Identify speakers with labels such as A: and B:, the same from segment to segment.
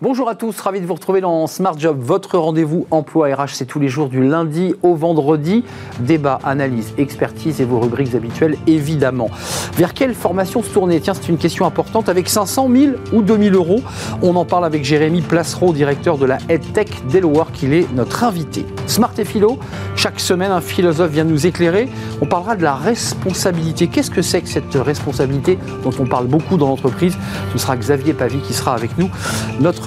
A: Bonjour à tous, ravi de vous retrouver dans Smart Job, votre rendez-vous emploi RH, c'est tous les jours du lundi au vendredi. Débat, analyse, expertise et vos rubriques habituelles évidemment. Vers quelle formation se tourner? Tiens, c'est une question importante. Avec 500 000 ou 2000 euros On en parle avec Jérémy Placereau, directeur de la EdTech Work. Il est notre invité. Smart et philo, chaque semaine un philosophe vient nous éclairer. On parlera de la responsabilité. Qu'est-ce que c'est que cette responsabilité dont on parle beaucoup dans l'entreprise? Ce sera Xavier Pavie qui sera avec nous,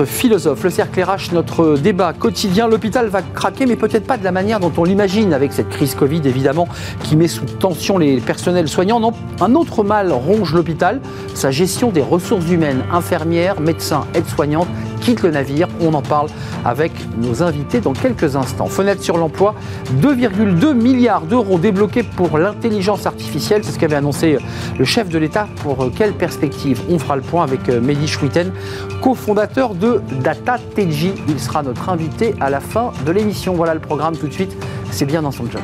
A: philosophe. Le cercle RH, notre débat quotidien. L'hôpital va craquer, mais peut-être pas de la manière dont on l'imagine avec cette crise Covid, évidemment, qui met sous tension les personnels soignants. Non, un autre mal ronge l'hôpital, sa gestion des ressources humaines, infirmières, médecins, aides-soignantes quitte le navire. On en parle avec nos invités dans quelques instants. Fenêtre sur l'emploi, 2,2 milliards d'euros débloqués pour l'intelligence artificielle. C'est ce qu'avait annoncé le chef de l'État. Pour euh, quelle perspective? On fera le point avec euh, Mehdi Schwitten, cofondateur de Data Il sera notre invité à la fin de l'émission. Voilà le programme tout de suite. C'est bien dans son job.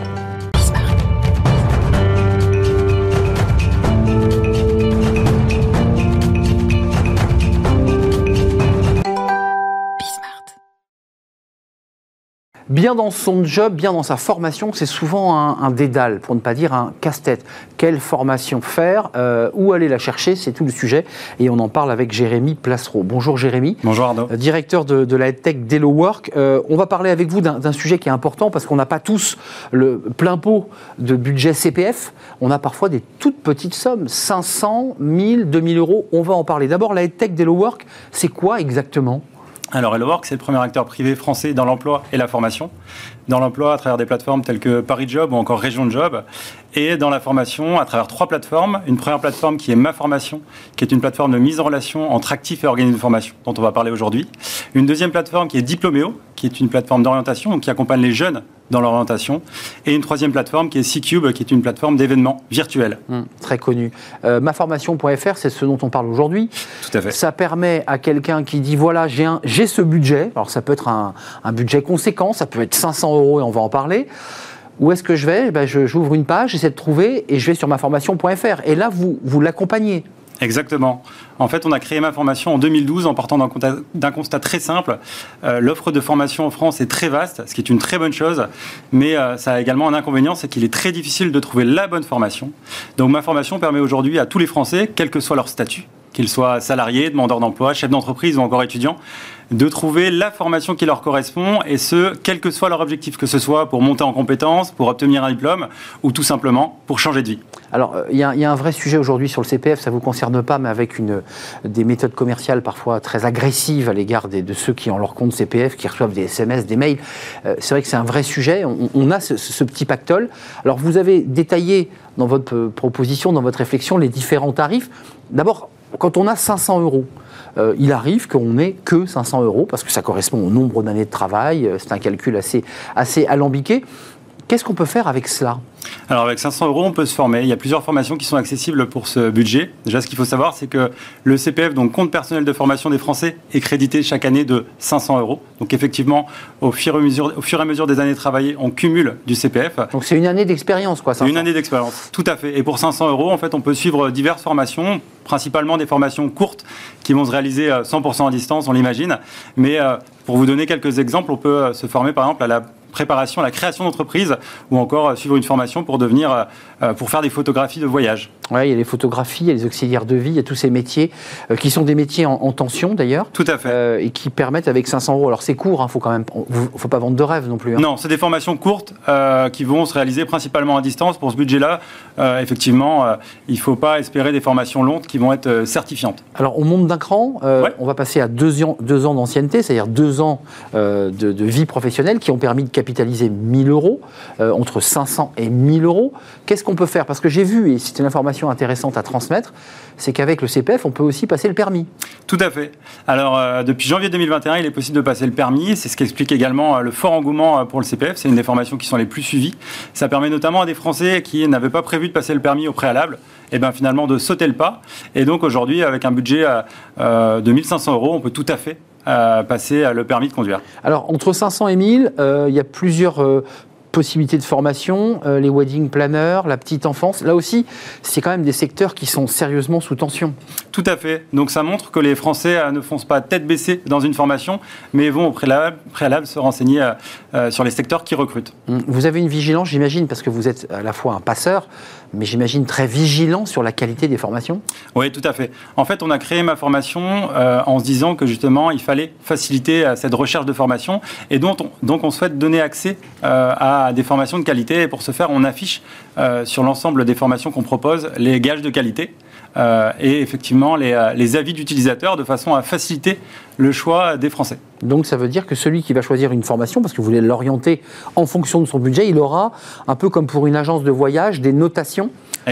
A: Bien dans son job, bien dans sa formation, c'est souvent un, dédale, pour ne pas dire un casse-tête. Quelle formation faire euh, Où aller la chercher C'est tout le sujet. Et on en parle avec Jérémy Placereau. Bonjour Jérémy.
B: Bonjour Arnaud.
A: Euh, directeur de, la EdTech Delo Work. Euh, on va parler avec vous d'un sujet qui est important parce qu'on n'a pas tous le plein pot de budget CPF. On a parfois des toutes petites sommes, 500, 1000, 2000 euros. On va en parler. D'abord, la EdTech Delo Work, c'est quoi exactement?
B: Alors HelloWork, c'est le premier acteur privé français dans l'emploi et la formation. Dans l'emploi, à travers des plateformes telles que Paris Job ou encore Région Job. Et dans la formation, à travers trois plateformes. Une première plateforme qui est Ma Formation, qui est une plateforme de mise en relation entre actifs et organismes de formation, dont on va parler aujourd'hui. Une deuxième plateforme qui est Diploméo, qui est une plateforme d'orientation, qui accompagne les jeunes dans l'orientation. Et une troisième plateforme qui est C-Cube, qui est une plateforme d'événements virtuels.
A: Hum, très connue. Euh, maformation.fr, c'est ce dont on parle aujourd'hui.
B: Tout à fait.
A: Ça permet à quelqu'un qui dit voilà, j'ai ce budget. Alors ça peut être un, un, budget conséquent, ça peut être 500 euros et on va en parler. Où est-ce que je vais? Ben, J'ouvre une page, j'essaie de trouver et je vais sur maformation.fr. Et là, vous, vous l'accompagnez.
B: Exactement. En fait, on a créé ma formation en 2012 en partant d'un constat, très simple. Euh, l'offre de formation en France est très vaste, ce qui est une très bonne chose, mais euh, ça a également un inconvénient, c'est qu'il est très difficile de trouver la bonne formation. Donc ma formation permet aujourd'hui à tous les Français, quel que soit leur statut, qu'ils soient salariés, demandeurs d'emploi, chefs d'entreprise ou encore étudiants, de trouver la formation qui leur correspond et ce, quel que soit leur objectif, que ce soit pour monter en compétences, pour obtenir un diplôme ou tout simplement pour changer de vie.
A: Alors, euh, il y, a un vrai sujet aujourd'hui sur le CPF, ça ne vous concerne pas, mais avec une, des méthodes commerciales parfois très agressives à l'égard de ceux qui ont leur compte CPF, qui reçoivent des SMS, des mails. Euh, c'est vrai que c'est un vrai sujet. On, a ce, ce, petit pactole. Alors, vous avez détaillé dans votre proposition, dans votre réflexion, les différents tarifs. D'abord, quand on a 500 euros, euh, il arrive qu'on n'ait que 500 euros, parce que ça correspond au nombre d'années de travail, euh, c'est un calcul assez, assez alambiqué. Qu'est-ce qu'on peut faire avec cela?
B: Alors avec 500 euros, on peut se former. Il y a plusieurs formations qui sont accessibles pour ce budget. Déjà, ce qu'il faut savoir, c'est que le CPF, donc compte personnel de formation des Français, est crédité chaque année de 500 euros. Donc effectivement, au fur et à mesure, au fur et à mesure des années travaillées, on cumule du CPF.
A: Donc c'est une année d'expérience, quoi.
B: Une année d'expérience, tout à fait. Et pour 500 euros, en fait, on peut suivre diverses formations, principalement des formations courtes qui vont se réaliser 100% euh, à distance, on l'imagine. Mais euh, pour vous donner quelques exemples, on peut euh, se former par exemple à la préparation à la création d'entreprise ou encore euh, suivre une formation pour devenir, euh, euh, pour faire des photographies de voyage.
A: Oui, il y a les photographies, il y a les auxiliaires de vie, il y a tous ces métiers qui sont des métiers en, tension d'ailleurs.
B: Tout à fait.
A: et qui permettent avec 500 euros. Alors c'est court, il hein, faut quand même, faut pas vendre de rêve non plus. Hein.
B: Non, c'est des formations courtes qui vont se réaliser principalement à distance. Pour ce budget-là, effectivement, il ne faut pas espérer des formations longues qui vont être certifiantes.
A: Alors on monte d'un cran, on va passer à deux ans, deux ans d'ancienneté, c'est-à-dire deux ans de, de, vie professionnelle qui ont permis de capitaliser 1000 euros, euh, entre 500 et 1000 euros. Qu'est-ce qu'on peut faire? Parce que j'ai vu, et c'est une information intéressante à transmettre, c'est qu'avec le CPF, on peut aussi passer le permis.
B: Tout à fait. Alors, euh, depuis janvier 2021, il est possible de passer le permis. C'est ce qui explique également euh, le fort engouement pour le CPF. C'est une des formations qui sont les plus suivies. Ça permet notamment à des Français qui n'avaient pas prévu de passer le permis au préalable, et eh bien finalement de sauter le pas. Et donc aujourd'hui, avec un budget de 1500 euros, on peut tout à fait passer le permis de conduire.
A: Alors, entre 500 et 1000, euh, il y a plusieurs euh, possibilités de formation, euh, les wedding planners, la petite enfance. Là aussi, c'est quand même des secteurs qui sont sérieusement sous tension.
B: Tout à fait. Donc ça montre que les Français ne foncent pas tête baissée dans une formation, mais vont au préalable, préalable se renseigner sur les secteurs qui recrutent.
A: Vous avez une vigilance, j'imagine, parce que vous êtes à la fois un passeur, mais j'imagine très vigilant sur la qualité des formations
B: Oui, tout à fait. En fait, on a créé ma formation euh, en se disant que justement, il fallait faciliter euh, cette recherche de formation et donc on, souhaite donner accès euh, à des formations de qualité. Et pour ce faire, on affiche sur l'ensemble des formations qu'on propose les gages de qualité. et effectivement les avis d'utilisateurs de façon à faciliter le choix des Français.
A: Donc ça veut dire que celui qui va choisir une formation, parce que vous voulez l'orienter en fonction de son budget, il aura, un peu comme pour une agence de voyage, des notations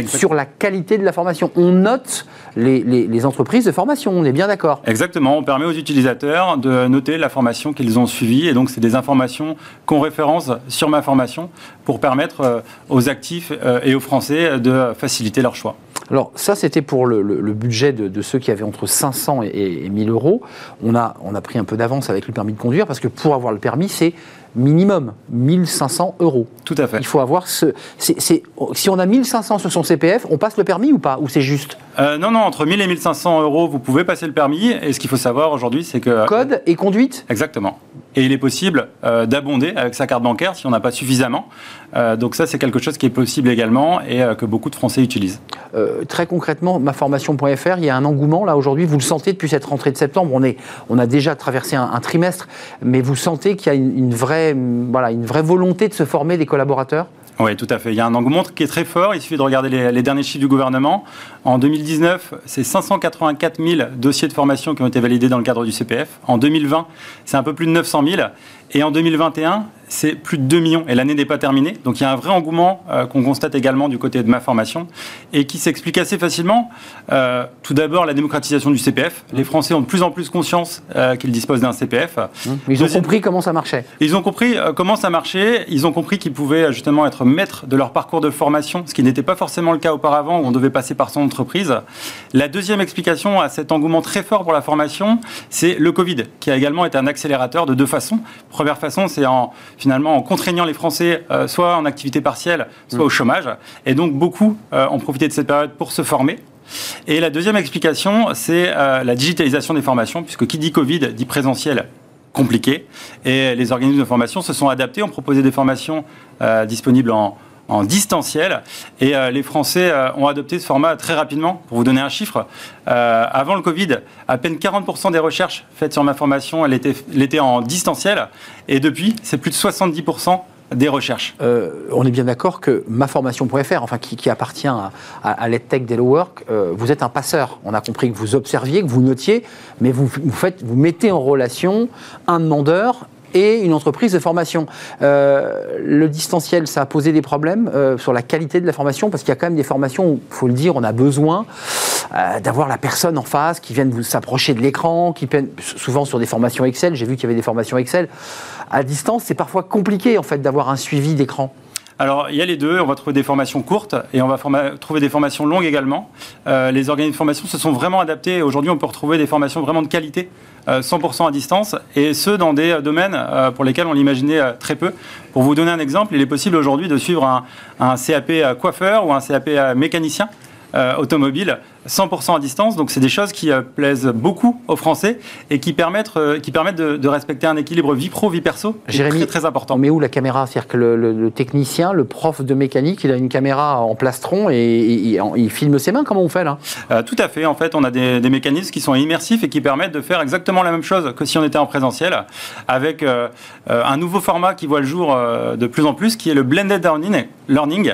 A: sur la qualité de la formation. On note les, entreprises de formation, on est bien d'accord
B: Exactement, on permet aux utilisateurs de noter la formation qu'ils ont suivie, et donc c'est des informations qu'on référence sur ma formation pour permettre euh, aux actifs euh, et aux Français de faciliter leur choix.
A: Alors ça, c'était pour le, budget de, ceux qui avaient entre 500 et, et 1000 euros. On a, on a pris un peu d'avance avec le permis de conduire, parce que pour avoir le permis, c'est minimum 1500 euros.
B: Tout à fait.
A: Il faut avoir ce. si on a 1500 sur son CPF, on passe le permis ou pas Ou c'est juste?
B: Euh, Non, non, entre 1000 et 1500 euros, vous pouvez passer le permis. Et ce qu'il faut savoir aujourd'hui, c'est que.
A: Code et conduite?
B: Exactement. Et il est possible euh, d'abonder avec sa carte bancaire si on n'a pas suffisamment. Euh, donc ça, c'est quelque chose qui est possible également et que beaucoup de Français utilisent.
A: très concrètement, maformation.fr, il y a un engouement là aujourd'hui. Vous le sentez depuis cette rentrée de septembre. On, est, on a déjà traversé un, trimestre, mais vous sentez qu'il y a une vraie voilà, une vraie volonté de se former des collaborateurs?
B: Oui, tout à fait. Il y a un engouement qui est très fort. Il suffit de regarder les, derniers chiffres du gouvernement. En 2019, c'est 584 000 dossiers de formation qui ont été validés dans le cadre du CPF. En 2020, c'est un peu plus de 900 000. Et en 2021, c'est plus de 2 millions et l'année n'est pas terminée. Donc il y a un vrai engouement euh, qu'on constate également du côté de ma formation et qui s'explique assez facilement. Euh, tout d'abord, la démocratisation du CPF. Les Français ont de plus en plus conscience euh, qu'ils disposent d'un CPF.
A: Mmh. Ils ont compris comment ça marchait.
B: Ils ont compris comment ça marchait. Ils ont compris qu'ils pouvaient justement être maîtres de leur parcours de formation, ce qui n'était pas forcément le cas auparavant où on devait passer par son entreprise. La deuxième explication à cet engouement très fort pour la formation, c'est le Covid, qui a également été un accélérateur de deux façons. Première façon, c'est en finalement en contraignant les Français euh, soit en activité partielle, soit au chômage. Et donc beaucoup euh, ont profité de cette période pour se former. Et la deuxième explication, c'est euh, la digitalisation des formations, puisque qui dit Covid dit présentiel compliqué. Et les organismes de formation se sont adaptés, ont proposé des formations disponibles en, en distanciel. Et euh, les Français euh, ont adopté ce format très rapidement. Pour vous donner un chiffre, euh, avant le Covid, à peine 40% des recherches faites sur ma formation, elle en distanciel. Et depuis, c'est plus de 70% des recherches.
A: on est bien d'accord que maformation.fr, enfin qui, appartient à, à, l'EdTech Work, vous êtes un passeur. On a compris que vous observiez, que vous notiez, mais vous, vous, faites, vous mettez en relation un demandeur et une entreprise de formation. Euh, le distanciel, ça a posé des problèmes euh, sur la qualité de la formation, parce qu'il y a quand même des formations où, il faut le dire, on a besoin euh, d'avoir la personne en face qui vienne vous s'approcher de l'écran, qui souvent sur des formations Excel, j'ai vu qu'il y avait des formations Excel. À distance, c'est parfois compliqué en fait d'avoir un suivi d'écran.
B: Alors, il y a les deux. On va trouver des formations courtes et on va trouver des formations longues également. les organismes de formation se sont vraiment adaptés. Aujourd'hui, on peut retrouver des formations vraiment de qualité 100% euh, à distance, et ce, dans des euh, domaines euh, pour lesquels on l'imaginait très peu. Pour vous donner un exemple, il est possible aujourd'hui de suivre un, un CAP coiffeur ou un CAP mécanicien automobile 100% à distance. Donc, c'est des choses qui plaisent beaucoup aux Français et qui permettent, qui permettent de, respecter un équilibre vie pro, vie perso.
A: Jérémy,
B: très, très important.
A: Mais où la caméra C'est-à-dire que le, technicien, le prof de mécanique, il a une caméra en plastron et, il filme ses mains. Comment on fait là?
B: Tout à fait. En fait, on a des, mécanismes qui sont immersifs et qui permettent de faire exactement la même chose que si on était en présentiel, avec un nouveau format qui voit le jour de plus en plus, qui est le blended learning, learning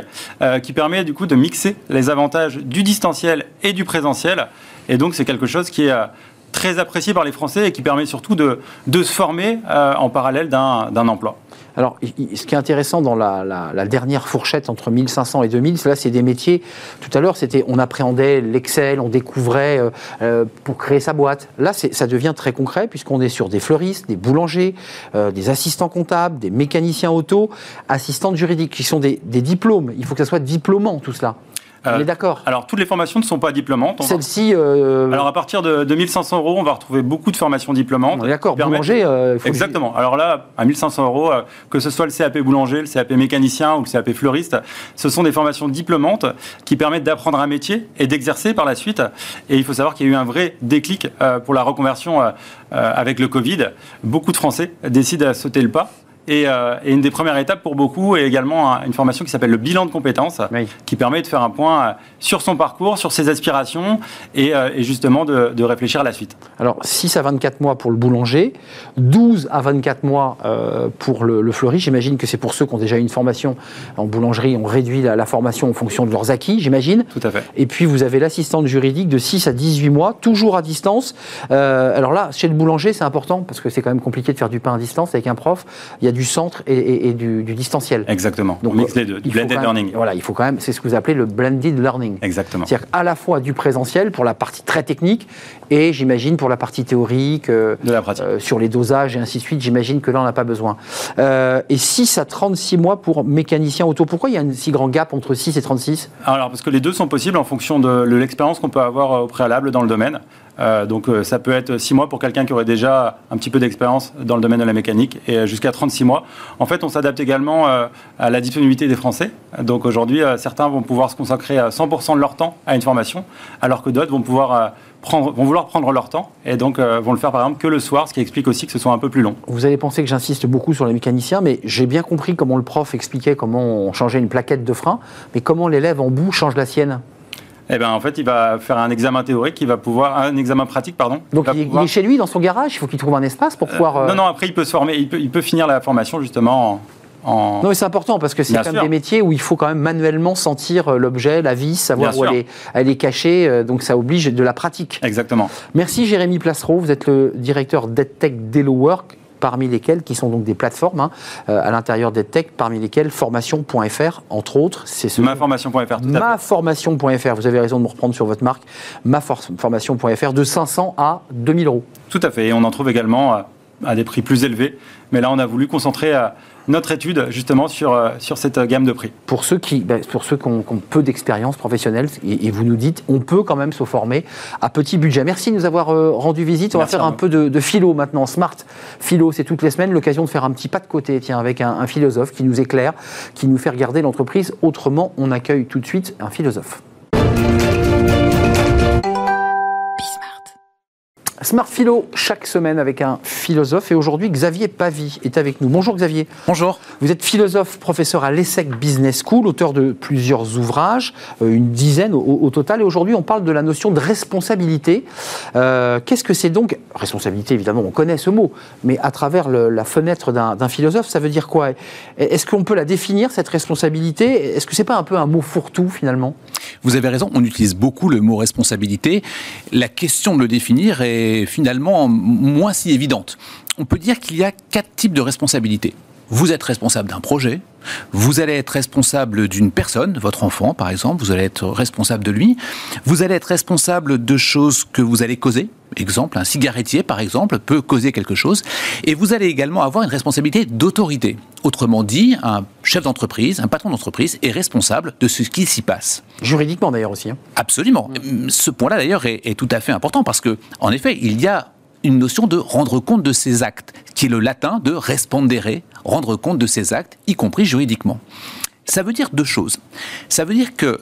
B: qui permet du coup de mixer les avantages du distanciel et du présentiel. Et donc, c'est quelque chose qui est euh, très apprécié par les Français et qui permet surtout de, de se former euh, en parallèle d'un emploi.
A: Alors, ce qui est intéressant dans la, dernière fourchette entre 1500 et 2000, là, c'est des métiers. Tout à l'heure, c'était on appréhendait l'Excel, on découvrait euh, pour créer sa boîte. Là, ça devient très concret puisqu'on est sur des fleuristes, des boulangers, des assistants comptables, des mécaniciens auto, assistants juridiques, qui sont des diplômes. Il faut que ça soit diplômant tout cela. On est d'accord.
B: Alors, toutes les formations ne sont pas diplômantes.
A: Celle-ci.
B: Alors, à partir de, 1500 euros, on va retrouver beaucoup de formations diplômantes.
A: On est d'accord. Boulanger.
B: Exactement. Alors là, à 1500 euros, que ce soit le CAP boulanger, le CAP mécanicien ou le CAP fleuriste, ce sont des formations diplômantes qui permettent d'apprendre un métier et d'exercer par la suite. Et il faut savoir qu'il y a eu un vrai déclic pour la reconversion avec le Covid. Beaucoup de Français décident à sauter le pas euh, et, une des premières étapes pour beaucoup est également une formation qui s'appelle le bilan de compétences, qui permet de faire un point euh, sur son parcours, sur ses aspirations et, euh, justement de, réfléchir à la suite.
A: Alors 6 à 24 mois pour le boulanger, 12 à 24 mois pour le, le fleuri. J'imagine que c'est pour ceux qui ont déjà une formation en boulangerie, on réduit la, formation en fonction de leurs acquis, j'imagine.
B: Tout à fait.
A: Et puis vous avez l'assistante juridique de 6 à 18 mois, toujours à distance. alors là, chez le boulanger, c'est important parce que c'est quand même compliqué de faire du pain à distance avec un prof. Il y a du centre et, du, distanciel.
B: Exactement. Donc, mix les deux, du blended learning.
A: Voilà, il faut quand même, c'est ce que vous appelez le blended learning.
B: Exactement.
A: C'est-à-dire à la fois du présentiel pour la partie très technique et j'imagine pour la partie théorique, euh,
B: de la pratique.
A: Euh, sur les dosages et ainsi de suite, j'imagine que là on n'a pas besoin. Euh, et 6 à 36 mois pour mécanicien auto. Pourquoi il y a un si grand gap entre 6 et 36
B: Alors parce que les deux sont possibles en fonction de l'expérience qu'on peut avoir au préalable dans le domaine. Euh, donc euh, ça peut être 6 mois pour quelqu'un qui aurait déjà un petit peu d'expérience dans le domaine de la mécanique et euh, jusqu'à 36 mois. En fait, on s'adapte également à la disponibilité des Français. Donc aujourd'hui, certains vont pouvoir se consacrer à 100% de leur temps à une formation, alors que d'autres vont vouloir prendre leur temps et donc vont le faire par exemple que le soir, ce qui explique aussi que ce soit un peu plus long.
A: Vous avez pensé que j'insiste beaucoup sur les mécaniciens, mais j'ai bien compris comment le prof expliquait comment on changeait une plaquette de frein, mais comment l'élève en bout change la sienne?
B: Eh ben, en fait, il va faire un examen théorique, il va pouvoir, un examen pratique, pardon.
A: Donc, il, est chez lui, dans son garage, il faut qu'il trouve un espace pour euh, pouvoir.
B: Euh, non, non, après, il peut se former, il peut, il peut finir la formation justement en.
A: Non, mais c'est important parce que c'est quand même des métiers où il faut quand même manuellement sentir euh, l'objet, la vis, savoir où elle est, elle est, cachée. Donc ça oblige de la pratique.
B: Exactement.
A: Merci Jérémy Placereau. Vous êtes le directeur d'EdTech Delo Work parmi lesquelles, qui sont donc des plateformes hein, euh, à l'intérieur des tech, parmi lesquelles formation.fr, entre autres.
B: C'est ce maformation.fr.
A: Maformation.fr, vous avez raison de me reprendre sur votre marque. Maformation.fr, de 500 à 2000 euros.
B: Tout à fait, et on en trouve également à des prix plus élevés. Mais là, on a voulu concentrer à notre étude justement sur, euh, sur cette gamme de prix.
A: Pour ceux qui, ben, pour ceux qui ont, peu d'expérience professionnelle, et, vous nous dites, on peut quand même se former à petit budget. Merci de nous avoir euh, rendu visite. On va faire un peu de, philo maintenant. Smart philo, c'est toutes les semaines l'occasion de faire un petit pas de côté, tiens, avec un philosophe qui nous éclaire, qui nous fait regarder l'entreprise autrement. On accueille tout de suite un philosophe. Smart Philo, chaque semaine avec un philosophe. Et aujourd'hui, Xavier Pavie est avec nous. Bonjour Xavier.
C: Bonjour.
A: Vous êtes philosophe, professeur à l'ESSEC Business School, auteur de plusieurs ouvrages, euh, une dizaine au, total. Et aujourd'hui, on parle de la notion de responsabilité. Euh, qu'est-ce que c'est donc Responsabilité, évidemment, on connaît ce mot. Mais à travers la fenêtre d'un philosophe, ça veut dire quoi? Est-ce qu'on peut la définir, cette responsabilité? Est-ce que c'est pas un peu un mot fourre-tout, finalement?
C: Vous avez raison, on utilise beaucoup le mot responsabilité. La question de le définir est finalement moins si évidente. On peut dire qu'il y a quatre types de responsabilités. Vous êtes responsable d'un projet, vous allez être responsable d'une personne, votre enfant par exemple, vous allez être responsable de lui, vous allez être responsable de choses que vous allez causer, exemple, un cigarettier par exemple peut causer quelque chose, et vous allez également avoir une responsabilité d'autorité. Autrement dit, un chef d'entreprise, un patron d'entreprise est responsable de ce qui s'y passe.
A: Juridiquement d'ailleurs aussi. Hein.
C: Absolument. Ce point-là d'ailleurs est, est tout à fait important parce que, en effet, il y a une notion de rendre compte de ses actes, qui est le latin de respondere, rendre compte de ses actes, y compris juridiquement. Ça veut dire deux choses. Ça veut dire que,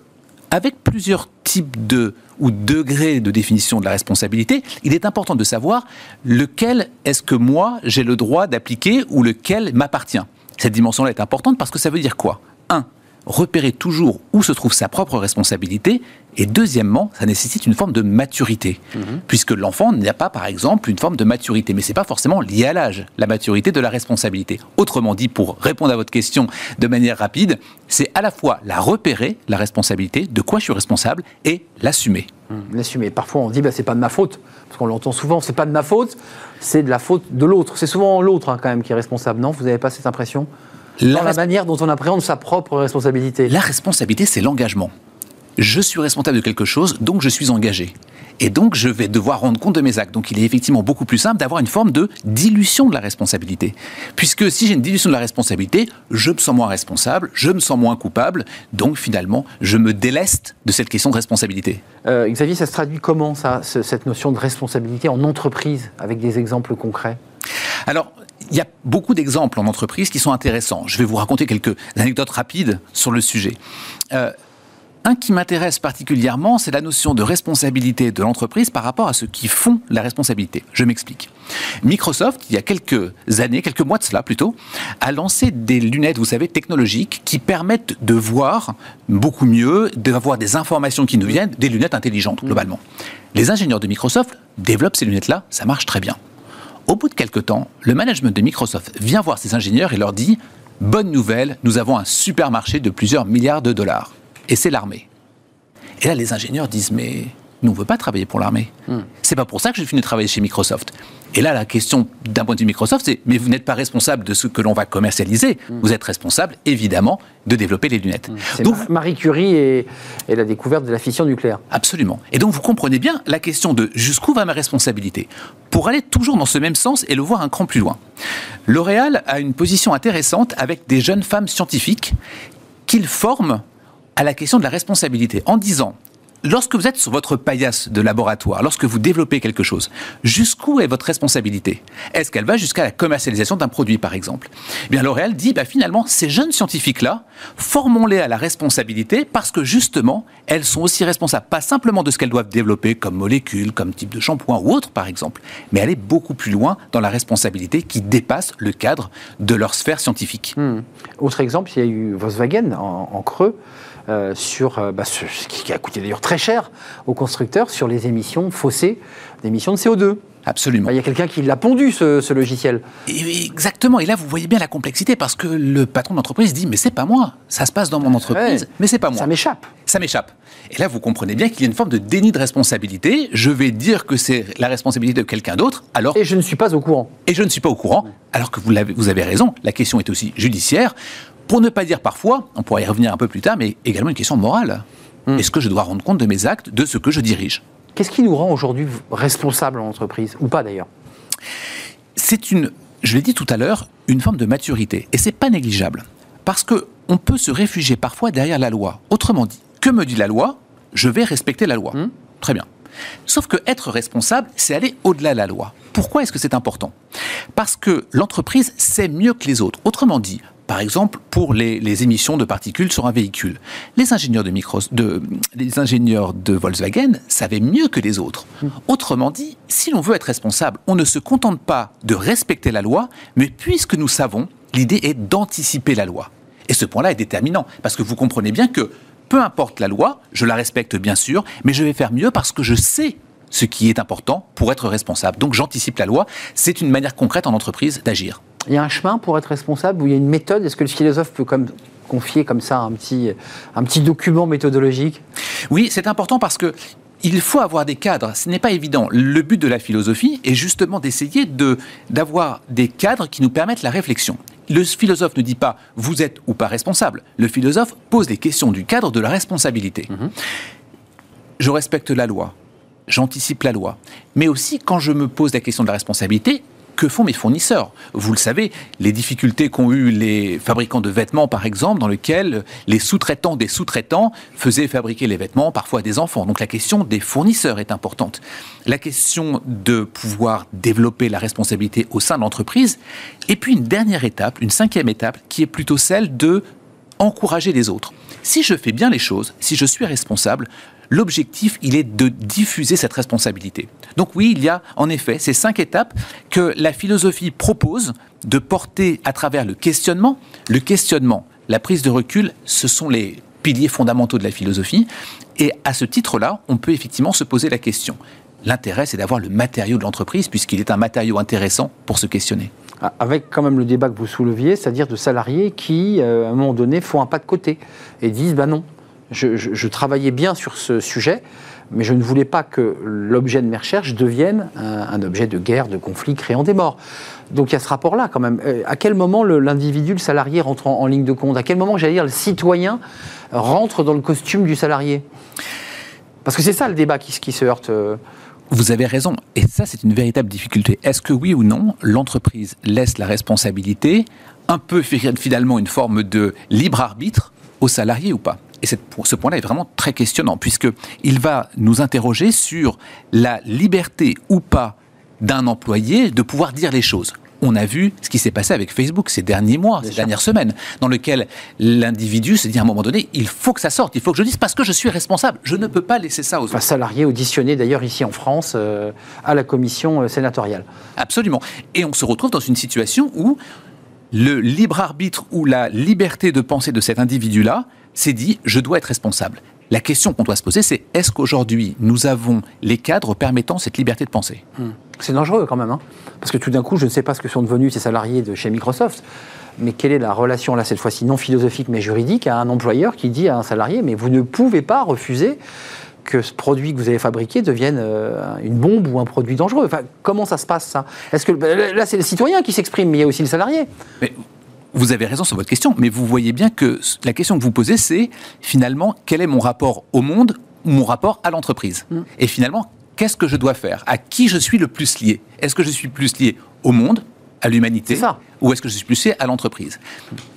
C: avec plusieurs types de ou degrés de définition de la responsabilité, il est important de savoir lequel est-ce que moi j'ai le droit d'appliquer ou lequel m'appartient. Cette dimension-là est importante parce que ça veut dire quoi? Repérer toujours où se trouve sa propre responsabilité. Et deuxièmement, ça nécessite une forme de maturité, mhm. puisque l'enfant n'a pas, par exemple, une forme de maturité, mais c'est pas forcément lié à l'âge, la maturité de la responsabilité. Autrement dit, pour répondre à votre question de manière rapide, c'est à la fois la repérer, la responsabilité, de quoi je suis responsable, et l'assumer.
A: Mhm. L'assumer. Parfois, on dit, bah, c'est pas de ma faute, parce qu'on l'entend souvent, c'est pas de ma faute, c'est de la faute de l'autre. C'est souvent l'autre, hein, quand même, qui est responsable, non Vous n'avez pas cette impression? La, la manière dont on appréhende sa propre responsabilité.
C: La responsabilité, c'est l'engagement. Je suis responsable de quelque chose, donc je suis engagé. Et donc, je vais devoir rendre compte de mes actes. Donc, il est effectivement beaucoup plus simple d'avoir une forme de dilution de la responsabilité. Puisque si j'ai une dilution de la responsabilité, je me sens moins responsable, je me sens moins coupable. Donc, finalement, je me déleste de cette question de responsabilité.
A: Euh, Xavier, ça se traduit comment, ça, cette notion de responsabilité en entreprise, avec des exemples concrets?
C: Alors, il y a beaucoup d'exemples en entreprise qui sont intéressants. Je vais vous raconter quelques anecdotes rapides sur le sujet. Euh, un qui m'intéresse particulièrement, c'est la notion de responsabilité de l'entreprise par rapport à ceux qui font la responsabilité. Je m'explique. Microsoft, il y a quelques années, quelques mois de cela plutôt, a lancé des lunettes, vous savez, technologiques qui permettent de voir beaucoup mieux, d'avoir des informations qui nous viennent, des lunettes intelligentes globalement. Les ingénieurs de Microsoft développent ces lunettes-là, ça marche très bien. Au bout de quelques temps, le management de Microsoft vient voir ses ingénieurs et leur dit Bonne nouvelle, nous avons un supermarché de plusieurs milliards de dollars. Et c'est l'armée. Et là, les ingénieurs disent Mais nous, on ne veut pas travailler pour l'armée. Hmm. C'est pas pour ça que je suis travailler chez Microsoft. Et là, la question d'un point de vue Microsoft, c'est mais vous n'êtes pas responsable de ce que l'on va commercialiser. Hmm. Vous êtes responsable, évidemment, de développer les lunettes.
A: Hmm. Donc Marie Curie et, la découverte de la fission nucléaire.
C: Absolument. Et donc vous comprenez bien la question de jusqu'où va ma responsabilité pour aller toujours dans ce même sens et le voir un cran plus loin. L'Oréal a une position intéressante avec des jeunes femmes scientifiques qu'ils forment à la question de la responsabilité en disant lorsque vous êtes sur votre paillasse de laboratoire, lorsque vous développez quelque chose, jusqu'où est votre responsabilité? Est-ce qu'elle va jusqu'à la commercialisation d'un produit, par exemple? Eh bien, L'Oréal dit, bah, finalement, ces jeunes scientifiques-là, formons-les à la responsabilité parce que, justement, elles sont aussi responsables, pas simplement de ce qu'elles doivent développer comme molécule, comme type de shampoing ou autre, par exemple, mais aller beaucoup plus loin dans la responsabilité qui dépasse le cadre de leur sphère scientifique.
A: Hmm. Autre exemple, il y a eu Volkswagen en creux. Euh, sur euh, bah, ce, qui a coûté d'ailleurs très cher aux constructeurs sur les émissions faussées d'émissions de CO2.
C: Absolument.
A: Bah, il y a quelqu'un qui l'a pondu, ce, logiciel.
C: exactement. Et là, vous voyez bien la complexité parce que le patron d'entreprise dit Mais c'est pas moi. Ça se passe dans mon entreprise, mais c'est pas moi.
A: Ça m'échappe.
C: Ça m'échappe. Et là, vous comprenez bien qu'il y a une forme de déni de responsabilité. Je vais dire que c'est la responsabilité de quelqu'un d'autre, alors.
A: Et je ne suis pas au courant.
C: Et je ne suis pas au courant, alors que vous, avez, vous avez raison. La question est aussi judiciaire. Pour ne pas dire parfois, on pourrait y revenir un peu plus tard, mais également une question morale. Hmm. Est-ce que je dois rendre compte de mes actes, de ce que je dirige?
A: Qu'est-ce qui nous rend aujourd'hui responsables en entreprise Ou pas d'ailleurs?
C: C'est une, je l'ai dit tout à l'heure, une forme de maturité. Et c'est pas négligeable. Parce qu'on peut se réfugier parfois derrière la loi. Autrement dit, que me dit la loi Je vais respecter la loi. Hmm. Très bien. Sauf que être responsable, c'est aller au-delà de la loi. Pourquoi est-ce que c'est important? Parce que l'entreprise sait mieux que les autres. Autrement dit, par exemple, pour les, émissions de particules sur un véhicule. Les ingénieurs de, de, les ingénieurs de Volkswagen savaient mieux que les autres. Autrement dit, si l'on veut être responsable, on ne se contente pas de respecter la loi, mais puisque nous savons, l'idée est d'anticiper la loi. Et ce point-là est déterminant, parce que vous comprenez bien que peu importe la loi, je la respecte bien sûr, mais je vais faire mieux parce que je sais ce qui est important pour être responsable. Donc j'anticipe la loi, c'est une manière concrète en entreprise d'agir.
A: Il y a un chemin pour être responsable ou il y a une méthode? Est-ce que le philosophe peut comme confier comme ça un petit, un petit document méthodologique?
C: Oui, c'est important parce que il faut avoir des cadres. Ce n'est pas évident. Le but de la philosophie est justement d'essayer de, d'avoir des cadres qui nous permettent la réflexion. Le philosophe ne dit pas vous êtes ou pas responsable. Le philosophe pose les questions du cadre de la responsabilité. Mhm. Je respecte la loi. J'anticipe la loi. Mais aussi, quand je me pose la question de la responsabilité, que font mes fournisseurs Vous le savez, les difficultés qu'ont eu les fabricants de vêtements, par exemple, dans lesquels les sous-traitants des sous-traitants faisaient fabriquer les vêtements parfois des enfants. Donc la question des fournisseurs est importante. La question de pouvoir développer la responsabilité au sein de l'entreprise. Et puis une dernière étape, une cinquième étape, qui est plutôt celle de encourager les autres. Si je fais bien les choses, si je suis responsable, L'objectif, il est de diffuser cette responsabilité. Donc oui, il y a en effet ces cinq étapes que la philosophie propose de porter à travers le questionnement. Le questionnement, la prise de recul, ce sont les piliers fondamentaux de la philosophie. Et à ce titre-là, on peut effectivement se poser la question. L'intérêt, c'est d'avoir le matériau de l'entreprise, puisqu'il est un matériau intéressant pour se questionner.
A: Ah, avec quand même le débat que vous souleviez, c'est-à-dire de salariés qui, euh, à un moment donné, font un pas de côté et disent, bah non, je, travaillais bien sur ce sujet, mais je ne voulais pas que l'objet de mes recherches devienne un, objet de guerre, de conflit, créant des morts. Donc il y a ce rapport-là quand même. Euh, à quel moment l'individu, le, salarié rentre en, ligne de compte? À quel moment, j'allais dire, le citoyen rentre dans le costume du salarié? Parce que c'est ça le débat qui, qui se heurte. Euh.
C: Vous avez raison. Et ça, c'est une véritable difficulté. Est-ce que oui ou non, l'entreprise laisse la responsabilité, un peu finalement une forme de libre arbitre, aux salariés ou pas? Et ce point-là est vraiment très questionnant, puisqu'il va nous interroger sur la liberté ou pas d'un employé de pouvoir dire les choses. On a vu ce qui s'est passé avec Facebook ces derniers mois, ces dernières semaines, dans lequel l'individu se dit à un moment donné, il faut que ça sorte, il faut que je dise parce que je suis responsable. Je ne peux pas laisser ça aux autres. Un
A: salarié auditionné d'ailleurs ici en France euh, à la commission euh, sénatoriale.
C: Absolument. Et on se retrouve dans une situation où le libre arbitre ou la liberté de penser de cet individu-là s'est dit je dois être responsable. La question qu'on doit se poser, c'est est-ce qu'aujourd'hui nous avons les cadres permettant cette liberté de penser? Hmm.
A: C'est dangereux quand même, hein parce que tout d'un coup, je ne sais pas ce que sont devenus ces salariés de chez Microsoft, mais quelle est la relation là cette fois-ci non philosophique mais juridique à un employeur qui dit à un salarié mais vous ne pouvez pas refuser que ce produit que vous avez fabriqué devienne euh, une bombe ou un produit dangereux. Enfin, comment ça se passe ça? Est-ce que là c'est le citoyen qui s'exprime, mais il y a aussi le salarié.
C: Mais vous avez raison sur votre question, mais vous voyez bien que la question que vous posez, c'est finalement quel est mon rapport au monde ou mon rapport à l'entreprise mm. Et finalement, qu'est-ce que je dois faire? À qui je suis le plus lié? Est-ce que je suis plus lié au monde à l'humanité ou est-ce que je suis plus lié à l'entreprise?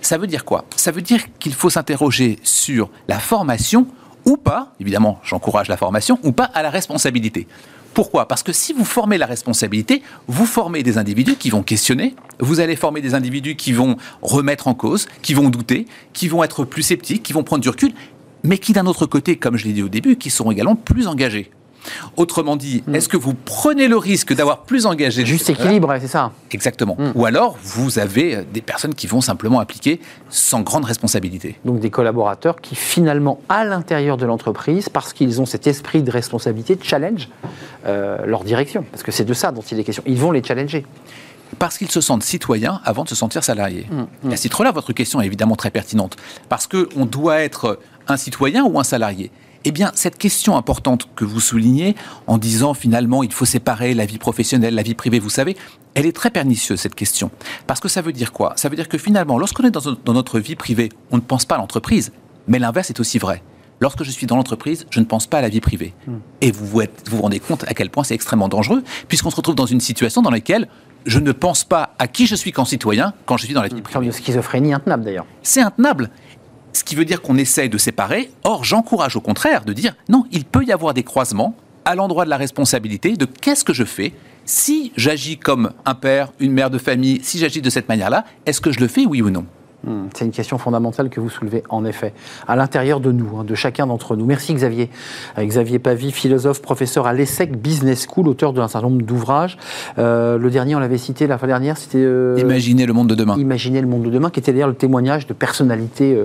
C: Ça veut dire quoi? Ça veut dire qu'il faut s'interroger sur la formation ou pas, évidemment j'encourage la formation, ou pas à la responsabilité. Pourquoi? Parce que si vous formez la responsabilité, vous formez des individus qui vont questionner, vous allez former des individus qui vont remettre en cause, qui vont douter, qui vont être plus sceptiques, qui vont prendre du recul, mais qui d'un autre côté, comme je l'ai dit au début, qui seront également plus engagés. Autrement dit, hmm. est-ce que vous prenez le risque d'avoir plus engagé
A: Juste équilibre, c'est ça.
C: Exactement. Hmm. Ou alors, vous avez euh, des personnes qui vont simplement appliquer sans grande responsabilité.
A: Donc des collaborateurs qui finalement, à l'intérieur de l'entreprise, parce qu'ils ont cet esprit de responsabilité, challenge euh, leur direction. Parce que c'est de ça dont il est question. Ils vont les challenger
C: parce qu'ils se sentent citoyens avant de se sentir salariés. Hmm. Et à ce titre-là, votre question est évidemment très pertinente, parce qu'on doit être un citoyen ou un salarié eh bien, cette question importante que vous soulignez en disant finalement il faut séparer la vie professionnelle, la vie privée, vous savez, elle est très pernicieuse cette question. Parce que ça veut dire quoi? Ça veut dire que finalement, lorsqu'on est dans, notre vie privée, on ne pense pas à l'entreprise. Mais l'inverse est aussi vrai. Lorsque je suis dans l'entreprise, je ne pense pas à la vie privée. Hmm. Et vous vous, vous rendez compte à quel point c'est extrêmement dangereux, puisqu'on se retrouve dans une situation dans laquelle je ne pense pas à qui je suis qu'en citoyen quand je suis dans la vie privée.
A: Une schizophrénie intenable d'ailleurs.
C: C'est intenable. Ce qui veut dire qu'on essaye de séparer. Or, j'encourage au contraire de dire non, il peut y avoir des croisements à l'endroit de la responsabilité de qu'est-ce que je fais si j'agis comme un père, une mère de famille, si j'agis de cette manière-là, est-ce que je le fais, oui ou non?
A: Hmm, c'est une question fondamentale que vous soulevez, en effet, à l'intérieur de nous, hein, de chacun d'entre nous. Merci Xavier. Euh, Xavier Pavie, philosophe, professeur à l'ESSEC Business School, auteur d'un certain nombre d'ouvrages. Euh, le dernier, on l'avait cité la fin dernière, c'était...
C: Euh, Imaginer le monde de demain.
A: Imaginer le monde de demain, qui était d'ailleurs le témoignage de personnalités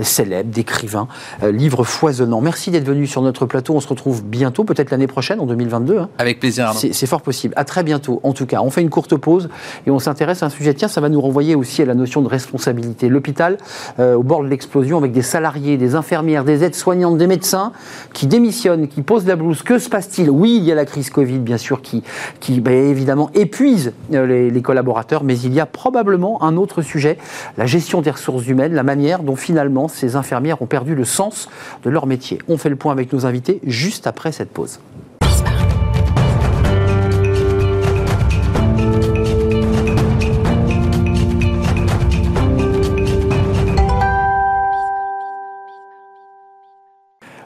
A: célèbres, d'écrivains, livre foisonnant. Merci d'être venu sur notre plateau. On se retrouve bientôt, peut-être l'année prochaine, en 2022. Hein.
C: Avec plaisir.
A: C'est fort possible. À très bientôt, en tout cas. On fait une courte pause et on s'intéresse à un sujet. Tiens, ça va nous renvoyer aussi à la notion de responsabilité. L'hôpital euh, au bord de l'explosion avec des salariés, des infirmières, des aides-soignantes, des médecins qui démissionnent, qui posent la blouse. Que se passe-t-il? Oui, il y a la crise Covid, bien sûr, qui, qui bah, évidemment épuise euh, les collaborateurs, mais il y a probablement un autre sujet, la gestion des ressources humaines, la manière dont finalement ces infirmières ont perdu le sens de leur métier. On fait le point avec nos invités juste après cette pause.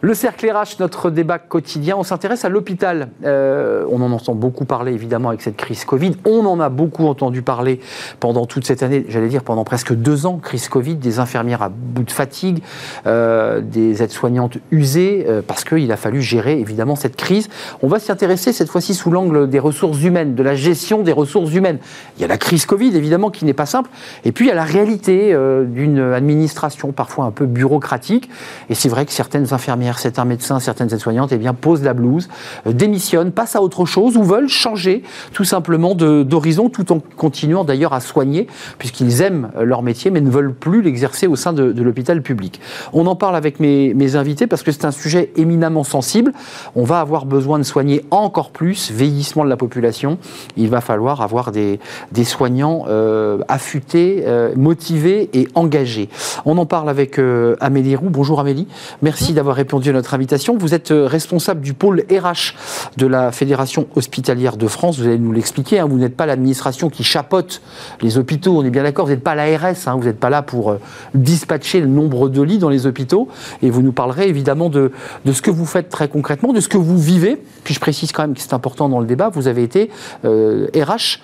A: Le cercle RH, notre débat quotidien, on s'intéresse à l'hôpital. Euh, on en entend beaucoup parler évidemment avec cette crise Covid. On en a beaucoup entendu parler pendant toute cette année, j'allais dire pendant presque deux ans, crise Covid, des infirmières à bout de fatigue, euh, des aides-soignantes usées, euh, parce qu'il a fallu gérer évidemment cette crise. On va s'y intéresser cette fois-ci sous l'angle des ressources humaines, de la gestion des ressources humaines. Il y a la crise Covid évidemment qui n'est pas simple, et puis il y a la réalité d'une administration parfois un peu bureaucratique. Et c'est vrai que certaines infirmières certains médecins, certaines aides-soignantes, eh bien, posent la blouse, euh, démissionnent, passent à autre chose ou veulent changer tout simplement d'horizon tout en continuant d'ailleurs à soigner puisqu'ils aiment euh, leur métier mais ne veulent plus l'exercer au sein de, l'hôpital public. On en parle avec mes, invités parce que c'est un sujet éminemment sensible. On va avoir besoin de soigner encore plus, vieillissement de la population. Il va falloir avoir des, des soignants euh, affûtés, motivés et engagés. On en parle avec Amélie Roux. Bonjour Amélie. Merci d'avoir répondu à notre invitation. Vous êtes euh, responsable du pôle RH de la Fédération hospitalière de France. Vous allez nous l'expliquer. Hein. Vous n'êtes pas l'administration qui chapote les hôpitaux, on est bien d'accord. Vous n'êtes pas l'ARS. Hein. Vous n'êtes pas là pour euh, dispatcher le nombre de lits dans les hôpitaux. Et vous nous parlerez évidemment de, de ce que vous faites très concrètement, de ce que vous vivez. Puis je précise quand même que c'est important dans le débat. Vous avez été RH,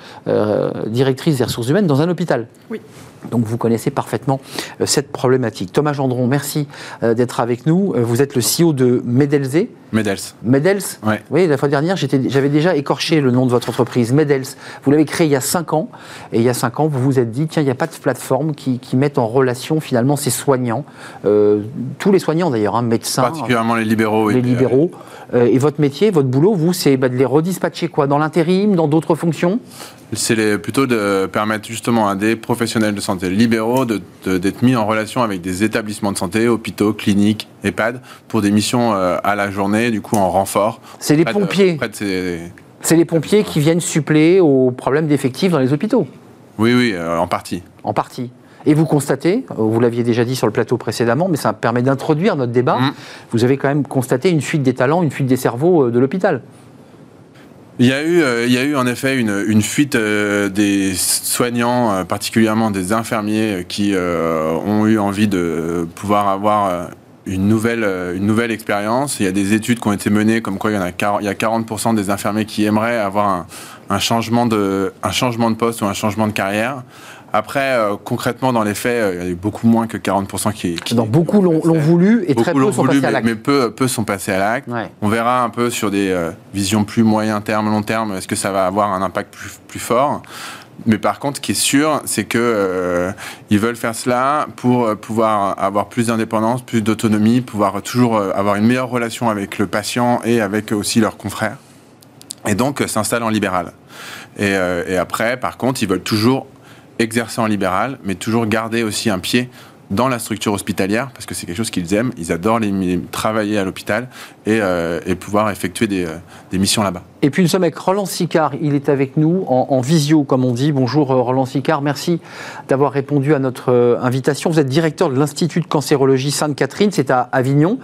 A: directrice des ressources humaines dans un hôpital.
D: Oui.
A: Donc vous connaissez parfaitement euh, cette problématique. Thomas Gendron, merci euh, d'être avec nous. Euh, vous êtes le CEO de Medelze.
E: Medels.
A: Medels
E: Ouais.
A: Oui, la fois dernière, j'avais déjà écorché le nom de votre entreprise, Medels. Vous l'avez créé il y a 5 ans. Et il y a 5 ans, vous vous êtes dit, tiens, il n'y a pas de plateforme qui, qui mette en relation finalement ces soignants, tous les soignants d'ailleurs, hein, médecins.
E: Particulièrement les libéraux.
A: Les libéraux. et votre métier, votre boulot, vous, c'est bah, de les redispatcher quoi Dans l'intérim, dans d'autres fonctions?
E: C'est plutôt de permettre justement à des professionnels de santé libéraux d'être mis en relation avec des établissements de santé, hôpitaux, cliniques, EHPAD, pour des missions euh, à la journée, du coup en renfort.
A: C'est les pompiers. C'est les pompiers qui viennent suppléer aux problèmes d'effectifs dans les hôpitaux.
E: Oui, oui, euh, en partie.
A: En partie. Et vous constatez, euh, vous l'aviez déjà dit sur le plateau précédemment, mais ça permet d'introduire notre débat, mmh. vous avez quand même constaté une fuite des talents, une fuite des cerveaux de l'hôpital.
E: Il y, a eu, euh, il y a eu en effet une, fuite euh, des soignants, euh, particulièrement des infirmiers, qui ont eu envie de pouvoir avoir une nouvelle, une nouvelle expérience. Il y a des études qui ont été menées comme quoi il y, en a, il y a 40% des infirmiers qui aimeraient avoir un, changement de, un changement de poste ou un changement de carrière. Après, euh, concrètement, dans les faits, euh, il y a eu beaucoup moins que 40% qui. qui
A: beaucoup l'ont voulu et très peu sont passés à l'acte.
E: Mais peu, peu sont passés à l'acte. On verra un peu sur des euh, visions plus moyen terme, long terme, est-ce que ça va avoir un impact plus, plus fort mais par contre, ce qui est sûr, c'est que ils veulent faire cela pour pouvoir avoir plus d'indépendance, plus d'autonomie, pouvoir toujours avoir une meilleure relation avec le patient et avec aussi leurs confrères. Et donc s'installer en libéral. Et, et, après, par contre, ils veulent toujours exercer en libéral, mais toujours garder aussi un pied dans la structure hospitalière, parce que c'est quelque chose qu'ils aiment. Ils adorent travailler à l'hôpital et, euh, pouvoir effectuer des, euh, des missions là-bas.
A: Et puis nous sommes avec Roland Sicard, il est avec nous en, visio, comme on dit. Bonjour euh, Roland Sicard, merci d'avoir répondu à notre euh, invitation. Vous êtes directeur de l'Institut de cancérologie Sainte-Catherine, c'est à Avignon.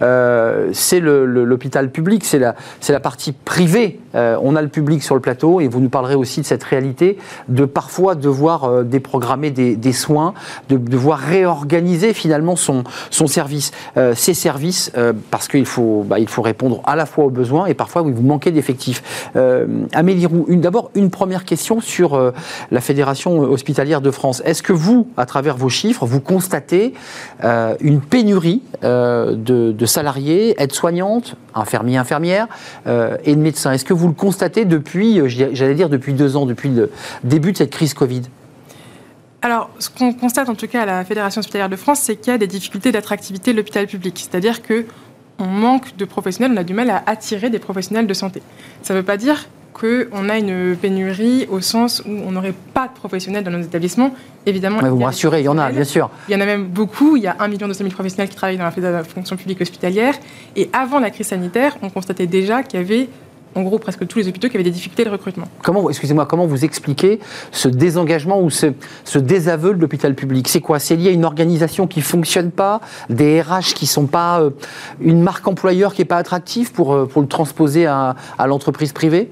A: Euh, c'est l'hôpital public, c'est la, partie privée. on a le public sur le plateau et vous nous parlerez aussi de cette réalité de parfois devoir déprogrammer des, soins, de devoir réorganiser finalement son, service, ses services, parce qu'il bah, faut répondre à la fois aux besoins et parfois vous manquez d'effectifs euh, Amélie Roux, d'abord une première question sur euh, la Fédération hospitalière de France. Est-ce que vous, à travers vos chiffres, vous constatez euh, une pénurie de, salariés, aides-soignantes, infirmiers, infirmières et de médecins? Est-ce que vous le constatez depuis, j'allais dire depuis deux ans, depuis le début de cette crise Covid?
D: Alors, ce qu'on constate en tout cas à la Fédération hospitalière de France, c'est qu'il y a des difficultés d'attractivité de l'hôpital public. C'est-à-dire que on manque de professionnels, on a du mal à attirer des professionnels de santé. Ça ne veut pas dire qu'on a une pénurie au sens où on n'aurait pas de professionnels dans nos établissements. Évidemment,
A: vous rassurez, il y en a, bien sûr.
D: Il y en a même beaucoup. Il y a 1 million 200 000 professionnels qui travaillent dans la fonction publique hospitalière. Et avant la crise sanitaire, on constatait déjà qu'il y avait en gros presque tous les hôpitaux qui avaient des difficultés de recrutement.
A: Comment, excusez-moi, comment vous expliquez ce désengagement ou ce, ce désaveu de l'hôpital public? C'est quoi? C'est lié à une organisation qui fonctionne pas, des RH qui sont pas, euh, une marque employeur qui est pas attractive pour, euh, pour le transposer à, à l'entreprise privée?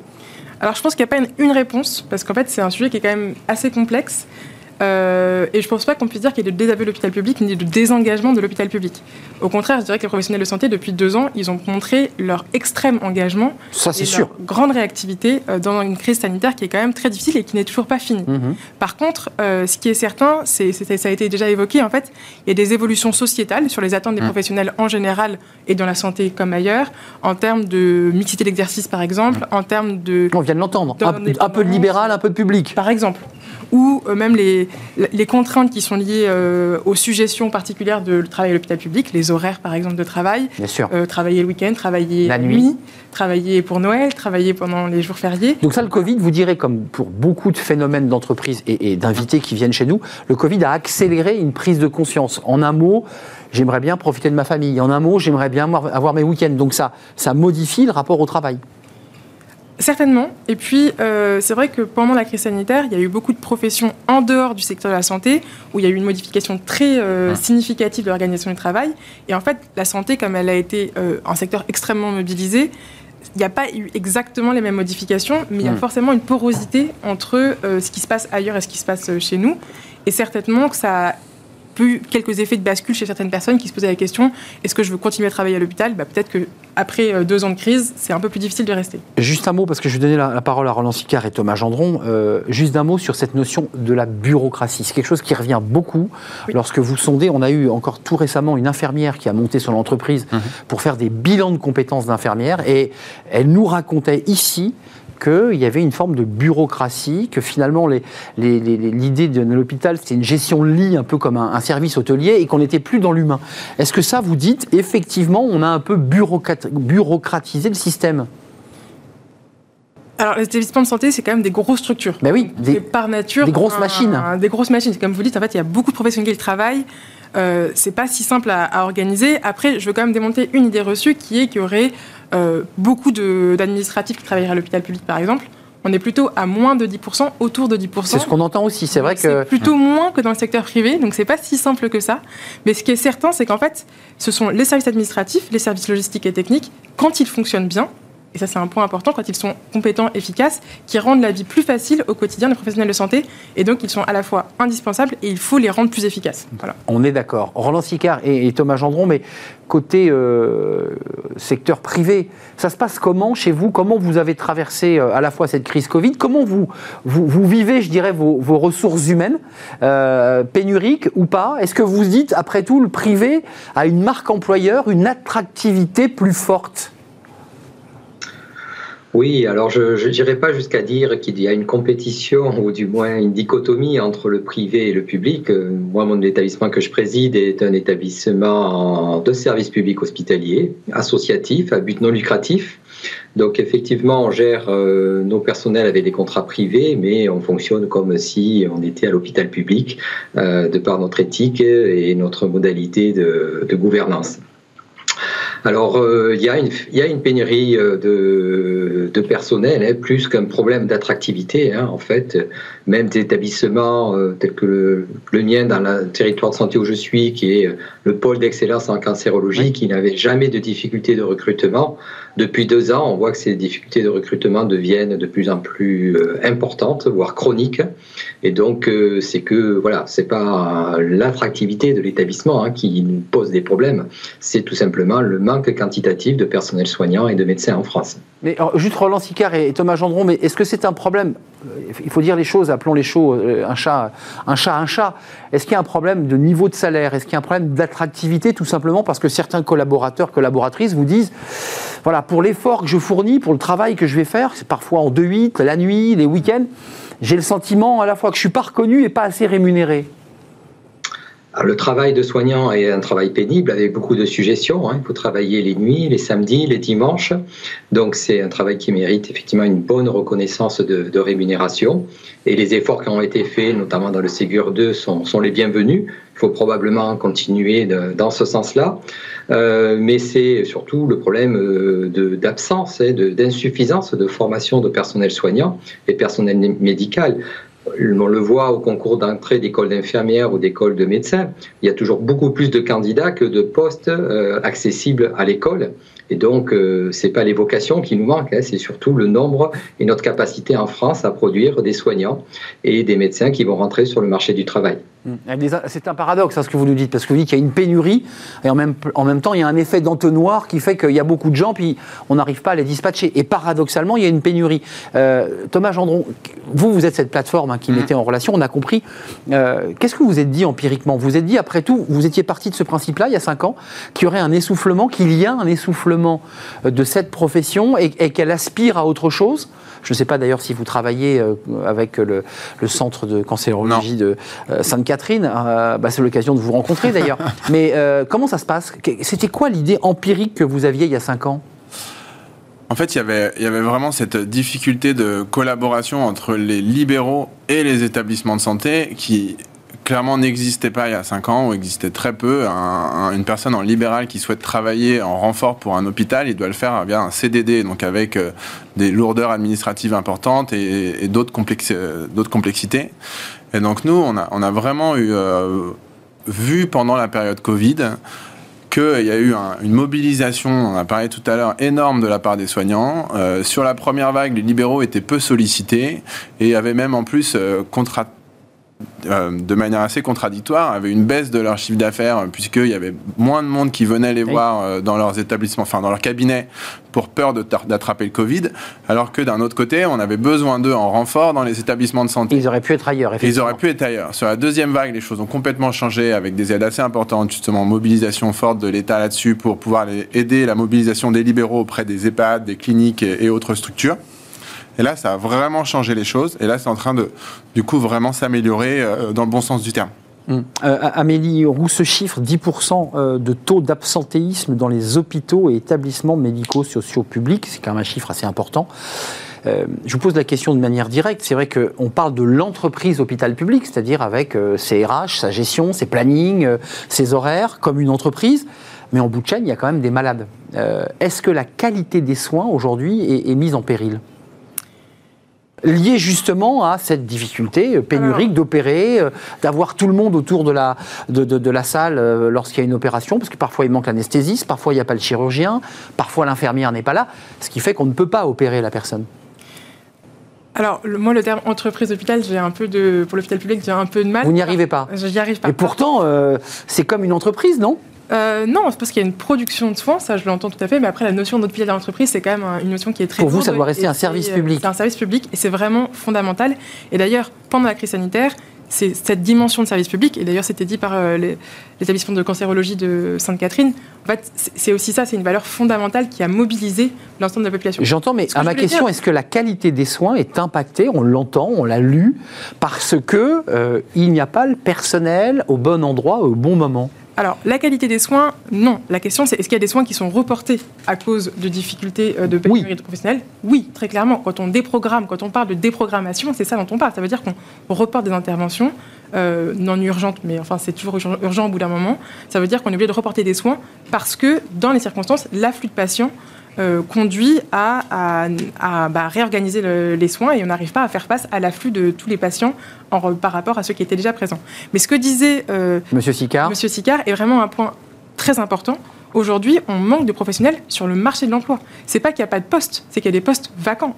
D: Alors je pense qu'il n'y a pas une, une réponse, parce qu'en fait c'est un sujet qui est quand même assez complexe. Euh, et je ne pense pas qu'on puisse dire qu'il y ait de désaveu de l'hôpital public ni de désengagement de l'hôpital public. Au contraire, je dirais que les professionnels de santé, depuis deux ans, ils ont montré leur extrême engagement
A: Ça, et
D: leur grande réactivité euh, dans une crise sanitaire qui est quand même très difficile et qui n'est toujours pas finie. Mhm. Par contre, euh, ce qui est certain, c'est, ça a été déjà évoqué, en fait, il y a des évolutions sociétales sur les attentes des mhm. professionnels en général et dans la santé comme ailleurs, en termes de mixité d'exercice, par exemple, en termes de...
A: On vient de l'entendre, un peu de libéral, un peu de public.
D: Par exemple ou euh, même les, les, contraintes qui sont liées euh, aux suggestions particulières de travail à l'hôpital public, les horaires par exemple de travail,
A: Bien sûr.
D: Euh, travailler le week-end, travailler la nuit. travailler pour Noël, travailler pendant les jours fériés.
A: Donc ça, le Covid, vous direz, comme pour beaucoup de phénomènes d'entreprise et, et d'invités qui viennent chez nous, le Covid a accéléré une prise de conscience. En un mot, j'aimerais bien profiter de ma famille. En un mot, j'aimerais bien avoir mes week-ends. Donc ça, ça modifie le rapport au travail.
D: Certainement. Et puis, euh, c'est vrai que pendant la crise sanitaire, il y a eu beaucoup de professions en dehors du secteur de la santé où il y a eu une modification très euh, significative de l'organisation du travail. Et en fait, la santé, comme elle a été euh, un secteur extrêmement mobilisé, il n'y a pas eu exactement les mêmes modifications, mais il y a forcément une porosité entre ce qui se passe ailleurs et ce qui se passe chez nous. Et certainement que ça eu quelques effets de bascule chez certaines personnes qui se posaient la question est-ce que je veux continuer à travailler à l'hôpital? Bah, Peut-être que après euh, deux ans de crise, c'est un peu plus difficile de rester.
A: Juste un mot, parce que je vais donner la, parole à Roland Sicard et Thomas Gendron. Euh, juste un mot sur cette notion de la bureaucratie. C'est quelque chose qui revient beaucoup lorsque vous sondez. On a eu encore tout récemment une infirmière qui a monté son entreprise mhm. pour faire des bilans de compétences d'infirmière et elle nous racontait ici qu'il y avait une forme de bureaucratie, que finalement l'idée de l'hôpital c'était une gestion de lit un peu comme un, service hôtelier et qu'on n'était plus dans l'humain. Est-ce que ça vous dites effectivement on a un peu bureaucratisé le système?
D: Alors, les établissements de santé, c'est quand même des grosses structures.
A: Ben oui,
D: des, par nature.
A: Des grosses machines.
D: des grosses machines. Comme vous dites, en fait, il y a beaucoup de professionnels qui travaillent. Euh, c'est pas si simple à, à, organiser. Après, je veux quand même démonter une idée reçue qui est qu'il y aurait euh, beaucoup d'administratifs qui travaillent à l'hôpital public, par exemple, on est plutôt à moins de 10%, autour de 10%.
A: C'est ce qu'on entend aussi, c'est vrai que...
D: C'est plutôt moins que dans le secteur privé, donc c'est pas si simple que ça. Mais ce qui est certain, c'est qu'en fait, ce sont les services administratifs, les services logistiques et techniques, quand ils fonctionnent bien, et ça c'est un point important, quand ils sont compétents, efficaces, qui rendent la vie plus facile au quotidien des professionnels de santé, et donc ils sont à la fois indispensables et il faut les rendre plus efficaces.
A: On est d'accord. Roland Sicard et, Thomas Gendron, mais côté euh, secteur privé, ça se passe comment chez vous? Comment vous avez traversé euh, à la fois cette crise Covid? Comment vous, vous, vivez, je dirais, vos, ressources humaines, euh, pénuriques ou pas? Est-ce que vous dites, après tout, le privé a une marque employeur, une attractivité plus forte?
F: Oui, alors je n'irai pas jusqu'à dire qu'il y a une compétition ou du moins une dichotomie entre le privé et le public. Euh, moi, mon établissement que je préside est un établissement de service public hospitalier, associatif, à but non lucratif. Donc effectivement, on gère euh, nos personnels avec des contrats privés, mais on fonctionne comme si on était à l'hôpital public, euh, de par notre éthique et notre modalité de gouvernance. Alors, euh, il y, a une pénurie euh, de, personnel, hein, plus qu'un problème d'attractivité. Hein, en fait, même des établissements euh, tels que le, le, mien dans le territoire de santé où je suis, qui est le pôle d'excellence en cancérologie, qui n'avait jamais de difficultés de recrutement, depuis deux ans, on voit que ces difficultés de recrutement deviennent de plus en plus euh, importantes, voire chroniques. Et donc, euh, c'est que voilà, c'est pas l'attractivité de l'établissement hein, qui nous pose des problèmes, c'est tout simplement le manque quantitatif de personnel soignant et de médecins en France.
A: Mais juste Roland Sicard et Thomas Gendron, mais est-ce que c'est un problème Il faut dire les choses, appelons les choses euh, un chat, un chat, un chat. Est-ce qu'il y a un problème de niveau de salaire? Est-ce qu'il y a un problème d'attractivité, tout simplement parce que certains collaborateurs, collaboratrices vous disent voilà, pour l'effort que je fournis, pour le travail que je vais faire, c'est parfois en 2-8, la nuit, les week-ends, j'ai le sentiment à la fois que je suis pas reconnu et pas assez rémunéré.
F: Le travail de soignant est un travail pénible avec beaucoup de suggestions. Hein. Il faut travailler les nuits, les samedis, les dimanches. Donc c'est un travail qui mérite effectivement une bonne reconnaissance de, rémunération. Et les efforts qui ont été faits, notamment dans le Ségur 2, sont, les bienvenus. Il faut probablement continuer dans ce sens-là. Euh, mais c'est surtout le problème euh, d'absence, et d'insuffisance de, formation de personnel soignant et personnel médical. On le voit au concours d'entrée d'école d'infirmières ou d'école de médecins, il y a toujours beaucoup plus de candidats que de postes euh, accessibles à l'école. Et donc, ce c'est pas les vocations qui nous manquent, hein, c'est surtout le nombre et notre capacité en France à produire des soignants et des médecins qui vont rentrer sur le marché du travail.
A: Mm. C'est un paradoxe, hein, ce que vous nous dites, parce que vous dites qu'il y a une pénurie, et en même, en même temps, il y a un effet d'entonnoir qui fait qu'il y a beaucoup de gens, puis on n'arrive pas à les dispatcher. Et paradoxalement, il y a une pénurie. Euh, Thomas Gendron, vous, vous êtes cette plateforme hein, qui mm. mettait en relation, on a compris. Euh, qu'est-ce que vous êtes dit empiriquement? Vous êtes dit, après tout, vous étiez parti de ce principe-là, il y a cinq ans, qu'il y aurait un essoufflement, qu'il y a un essoufflement de cette profession et qu'elle aspire à autre chose? Je ne sais pas d'ailleurs si vous travaillez euh, avec le, centre de cancérologie de euh, Sainte-Catherine. Euh, bah, c'est l'occasion de vous rencontrer d'ailleurs. Mais comment ça se passe? C'était quoi l'idée empirique que vous aviez il y a cinq ans?
E: En fait, il y, avait, il y avait vraiment cette difficulté de collaboration entre les libéraux et les établissements de santé qui clairement n'existait pas il y a 5 ans, ou existait très peu. une personne en libéral qui souhaite travailler en renfort pour un hôpital, il doit le faire via un CDD, donc avec euh, des lourdeurs administratives importantes et, d'autres complexités. Et donc nous, on a, vraiment eu, euh, vu pendant la période Covid qu'il y a eu une mobilisation, on a parlé tout à l'heure, énorme de la part des soignants. Euh, sur la première vague, les libéraux étaient peu sollicités et avaient même en plus contrat euh, de manière assez contradictoire, avaient une baisse de leur chiffre d'affaires, euh, puisqu'il y avait moins de monde qui venait les voir euh, dans leurs établissements, enfin dans leur cabinet, pour peur d'attraper le Covid, alors que d'un autre côté, on avait besoin d'eux en renfort dans les établissements de santé.
A: Ils auraient pu être ailleurs,
E: Ils auraient pu être ailleurs. Sur la deuxième vague, les choses ont complètement changé, avec des aides assez importantes, justement, mobilisation forte de l'État là-dessus, pour pouvoir aider la mobilisation des libéraux auprès des EHPAD, des cliniques et autres structures. Et là, ça a vraiment changé les choses. Et là, c'est en train de, du coup, vraiment s'améliorer euh, dans le bon sens du terme.
A: Hum. Euh, Amélie Roux, ce chiffre, 10% euh, de taux d'absentéisme dans les hôpitaux et établissements médicaux sociaux publics, c'est quand même un chiffre assez important. je vous pose la question de manière directe. C'est vrai qu'on parle de l'entreprise hôpital public, c'est-à-dire avec ses RH, sa gestion, ses plannings, ses horaires, comme une entreprise. Mais en bout de chaîne, il y a quand même des malades. Est-ce que la qualité des soins aujourd'hui est mise en péril? Lié justement à cette difficulté pénurique d'opérer, euh, d'avoir tout le monde autour de la, de, la salle euh, lorsqu'il y a une opération, parce que parfois il manque l'anesthésiste, parfois il n'y a pas le chirurgien, parfois l'infirmière n'est pas là, ce qui fait qu'on ne peut pas opérer la personne.
D: Alors, moi, le terme entreprise hôpital, j'ai un peu de, pour l'hôpital public, j'ai un peu de mal.
A: Vous n'y arrivez pas
D: Je n'y arrive pas.
A: Et pourtant, euh, c'est comme une entreprise, non?
D: Euh, non, c'est parce qu'il y a une production de soins, ça je l'entends tout à fait, mais après la notion d'hôpital d'entreprise, c'est quand même une notion qui est très
A: Pour vous, ça doit rester un service public.
D: C'est un service public et c'est vraiment fondamental. Et d'ailleurs, pendant la crise sanitaire, c'est cette dimension de service public, et d'ailleurs c'était dit par euh, l'établissement de cancérologie de Sainte-Catherine, en fait c'est aussi ça, c'est une valeur fondamentale qui a mobilisé l'ensemble de la population.
A: J'entends, mais à ma question, est-ce que la qualité des soins est impactée, on l'entend, on l'a lu, parce que euh, il n'y a pas le personnel au bon endroit, au bon moment
D: alors, la qualité des soins, non. La question, c'est est-ce qu'il y a des soins qui sont reportés à cause de difficultés euh, de pénurie oui. de professionnels? Oui, très clairement. Quand on déprogramme, quand on parle de déprogrammation, c'est ça dont on parle. Ça veut dire qu'on reporte des interventions euh, non urgentes, mais enfin, c'est toujours urgent au bout d'un moment. Ça veut dire qu'on est obligé de reporter des soins parce que, dans les circonstances, l'afflux de patients euh, conduit à, bah, réorganiser les soins et on n'arrive pas à faire face à l'afflux de tous les patients en, par rapport à ceux qui étaient déjà présents. Mais ce que disait
A: euh, Monsieur Sicard.
D: Monsieur Sicard est vraiment un point très important. Aujourd'hui, on manque de professionnels sur le marché de l'emploi. C'est pas qu'il n'y a pas de postes, c'est qu'il y a des postes vacants.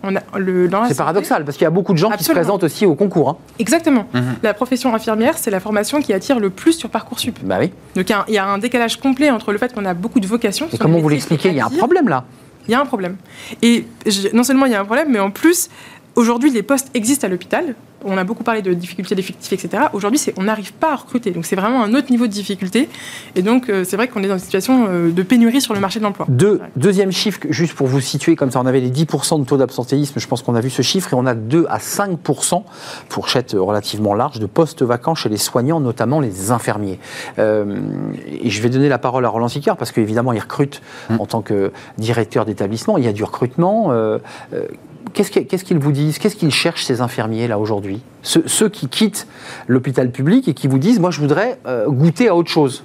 A: C'est paradoxal parce qu'il y a beaucoup de gens qui se présentent aussi au concours. Hein.
D: Exactement. Mhm. La profession infirmière, c'est la formation qui attire le plus sur parcoursup.
A: Bah oui.
D: Donc il y, a un décalage complet entre le fait qu'on a beaucoup de vocations.
A: Et comment vous l'expliquez? Il y a un problème là.
D: Il y a un problème. Et non seulement il y a un problème, mais en plus, aujourd'hui, les postes existent à l'hôpital on a beaucoup parlé de difficultés d'effectifs, etc. Aujourd'hui, on n'arrive pas à recruter. Donc, c'est vraiment un autre niveau de difficulté. Et donc, euh, c'est vrai qu'on est dans une situation euh, de pénurie sur le marché de l'emploi.
A: Deuxième chiffre, juste pour vous situer, comme ça, on avait les 10% de taux d'absentéisme. Je pense qu'on a vu ce chiffre. Et on a 2 à 5%, fourchette relativement large, de postes vacants chez les soignants, notamment les infirmiers. Euh, et je vais donner la parole à Roland Sicard, parce qu'évidemment, il recrute mmh. en tant que directeur d'établissement. Il y a du recrutement qu'est-ce qu'ils vous disent? Qu'est-ce qu'ils cherchent, ces infirmiers, là, aujourd'hui ceux, qui quittent l'hôpital public et qui vous disent, moi, je voudrais euh, goûter à autre chose.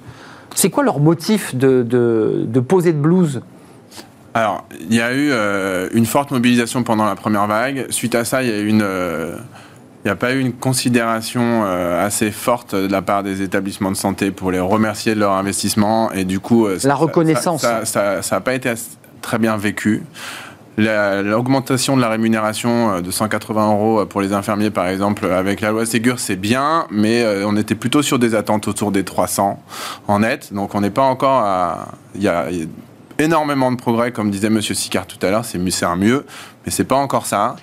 A: C'est quoi leur motif de, de, poser de blues
E: alors, il y a eu euh, une forte mobilisation pendant la première vague. Suite à ça, il y a une, euh, il n'y a pas eu une considération assez forte de la part des établissements de santé pour les remercier de leur investissement. Et du coup,
A: la reconnaissance.
E: Ça n'a pas été très bien vécu. L'augmentation de la rémunération euh, de 180 euros euh, pour les infirmiers, par exemple, avec la loi Ségur, c'est bien, mais euh, on était plutôt sur des attentes autour des 300 en net. Donc on n'est pas encore à. Il y, a énormément de progrès, comme disait M. Sicard tout à l'heure, c'est un mieux, mais c'est pas encore ça.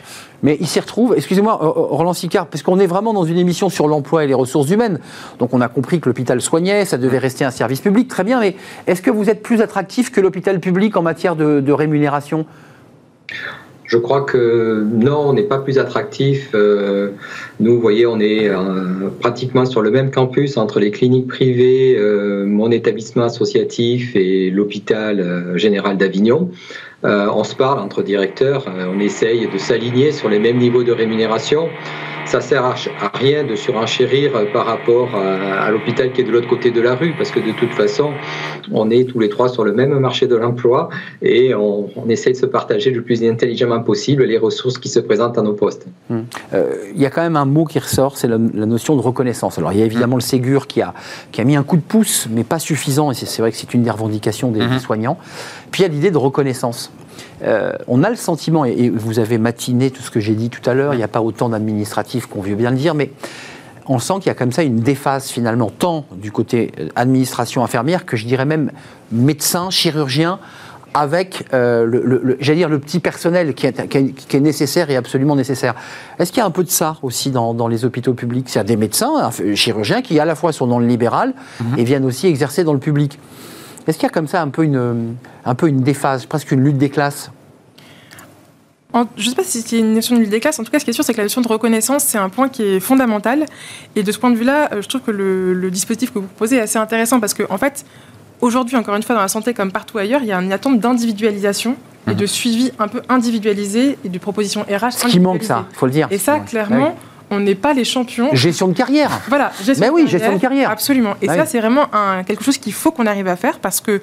A: Mais il s'y retrouve, excusez-moi, Roland Sicard, parce qu'on est vraiment dans une émission sur l'emploi et les ressources humaines. Donc on a compris que l'hôpital soignait, ça devait rester un service public, très bien, mais est-ce que vous êtes plus attractif que l'hôpital public en matière de rémunération?
F: Je crois que non, on n'est pas plus attractif. Euh, Nous, vous voyez, on est pratiquement sur le même campus entre les cliniques privées, mon établissement associatif et l'hôpital général d'Avignon. on se parle entre directeurs, on essaye de s'aligner sur les mêmes niveaux de rémunération ça sert à, rien de surenchérir euh, par rapport à, l'hôpital qui est de l'autre côté de la rue, parce que de toute façon, on est tous les trois sur le même marché de l'emploi et on, essaie de se partager le plus intelligemment possible les ressources qui se présentent à nos postes.
A: Hum. Euh, il y a quand même un mot qui ressort, c'est la, notion de reconnaissance. Alors il y a évidemment le Ségur qui a, qui a mis un coup de pouce, mais pas suffisant, et c'est vrai que c'est une des revendications des, des soignants. Puis il y a l'idée de reconnaissance. Euh, on a le sentiment, et, vous avez matiné tout ce que j'ai dit tout à l'heure, il n'y a pas autant d'administratifs qu'on veut bien le dire, mais on sent qu'il y a comme ça une déphase finalement, tant du côté euh, administration infirmière que je dirais même médecin, chirurgien, avec euh, le, j'allais dire le petit personnel qui est, nécessaire et absolument nécessaire. Est-ce qu'il y a un peu de ça aussi dans, les hôpitaux publics? A des médecins, chirurgiens qui à la fois sont dans le libéral mhm. et viennent aussi exercer dans le public. Est-ce qu'il y a comme ça un peu une, un peu une déphase, presque une lutte des classes
D: je ne sais pas si c'est une notion de lutte des classes. En tout cas, ce qui est sûr, c'est que la notion de reconnaissance, c'est un point qui est fondamental. Et de ce point de vue-là, euh, je trouve que le, dispositif que vous proposez est assez intéressant parce qu'en en fait, aujourd'hui, encore une fois, dans la santé comme partout ailleurs, il y a une attente d'individualisation et de mhm. suivi un peu individualisé et de propositions RH.
A: Ce qui manque, ça, il faut le dire.
D: Et ça, clairement, on n'est pas les champions.
A: Gestion de carrière.
D: Voilà,
A: gestion Mais oui, gestion de carrière.
D: Absolument. Et ça, c'est vraiment un, quelque chose qu'il faut qu'on arrive à faire parce que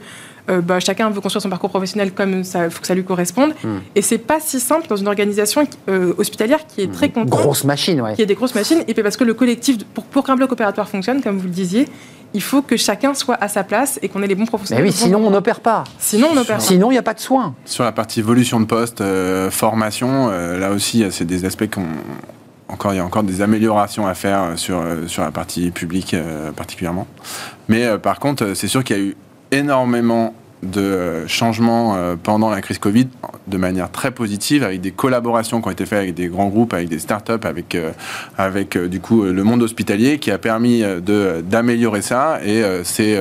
D: euh, bah, chacun veut construire son parcours professionnel comme ça, il faut que ça lui corresponde. Et hmm. Et c'est pas si simple dans une organisation euh, hospitalière qui est très contente.
A: Grosse machine, ouais.
D: Qui a des grosses machines. Et puis parce que le collectif, pour, pour qu'un bloc opératoire fonctionne, comme vous le disiez, il faut que chacun soit à sa place et qu'on ait les bons professionnels.
A: Mais oui, sinon on n'opère pas.
D: Sinon on n'opère pas.
A: Sinon il n'y a pas de soins.
E: Sur la partie évolution de poste, euh, formation, là aussi c'est des aspects qu'on encore, il y a encore des améliorations à faire sur, sur la partie publique particulièrement. Mais par contre, c'est sûr qu'il y a eu énormément de changements euh, pendant la crise Covid de manière très positive, avec des collaborations qui ont été faites avec des grands groupes, avec des startups, avec, euh, avec euh, du coup le monde hospitalier, qui a permis d'améliorer ça. Et c'est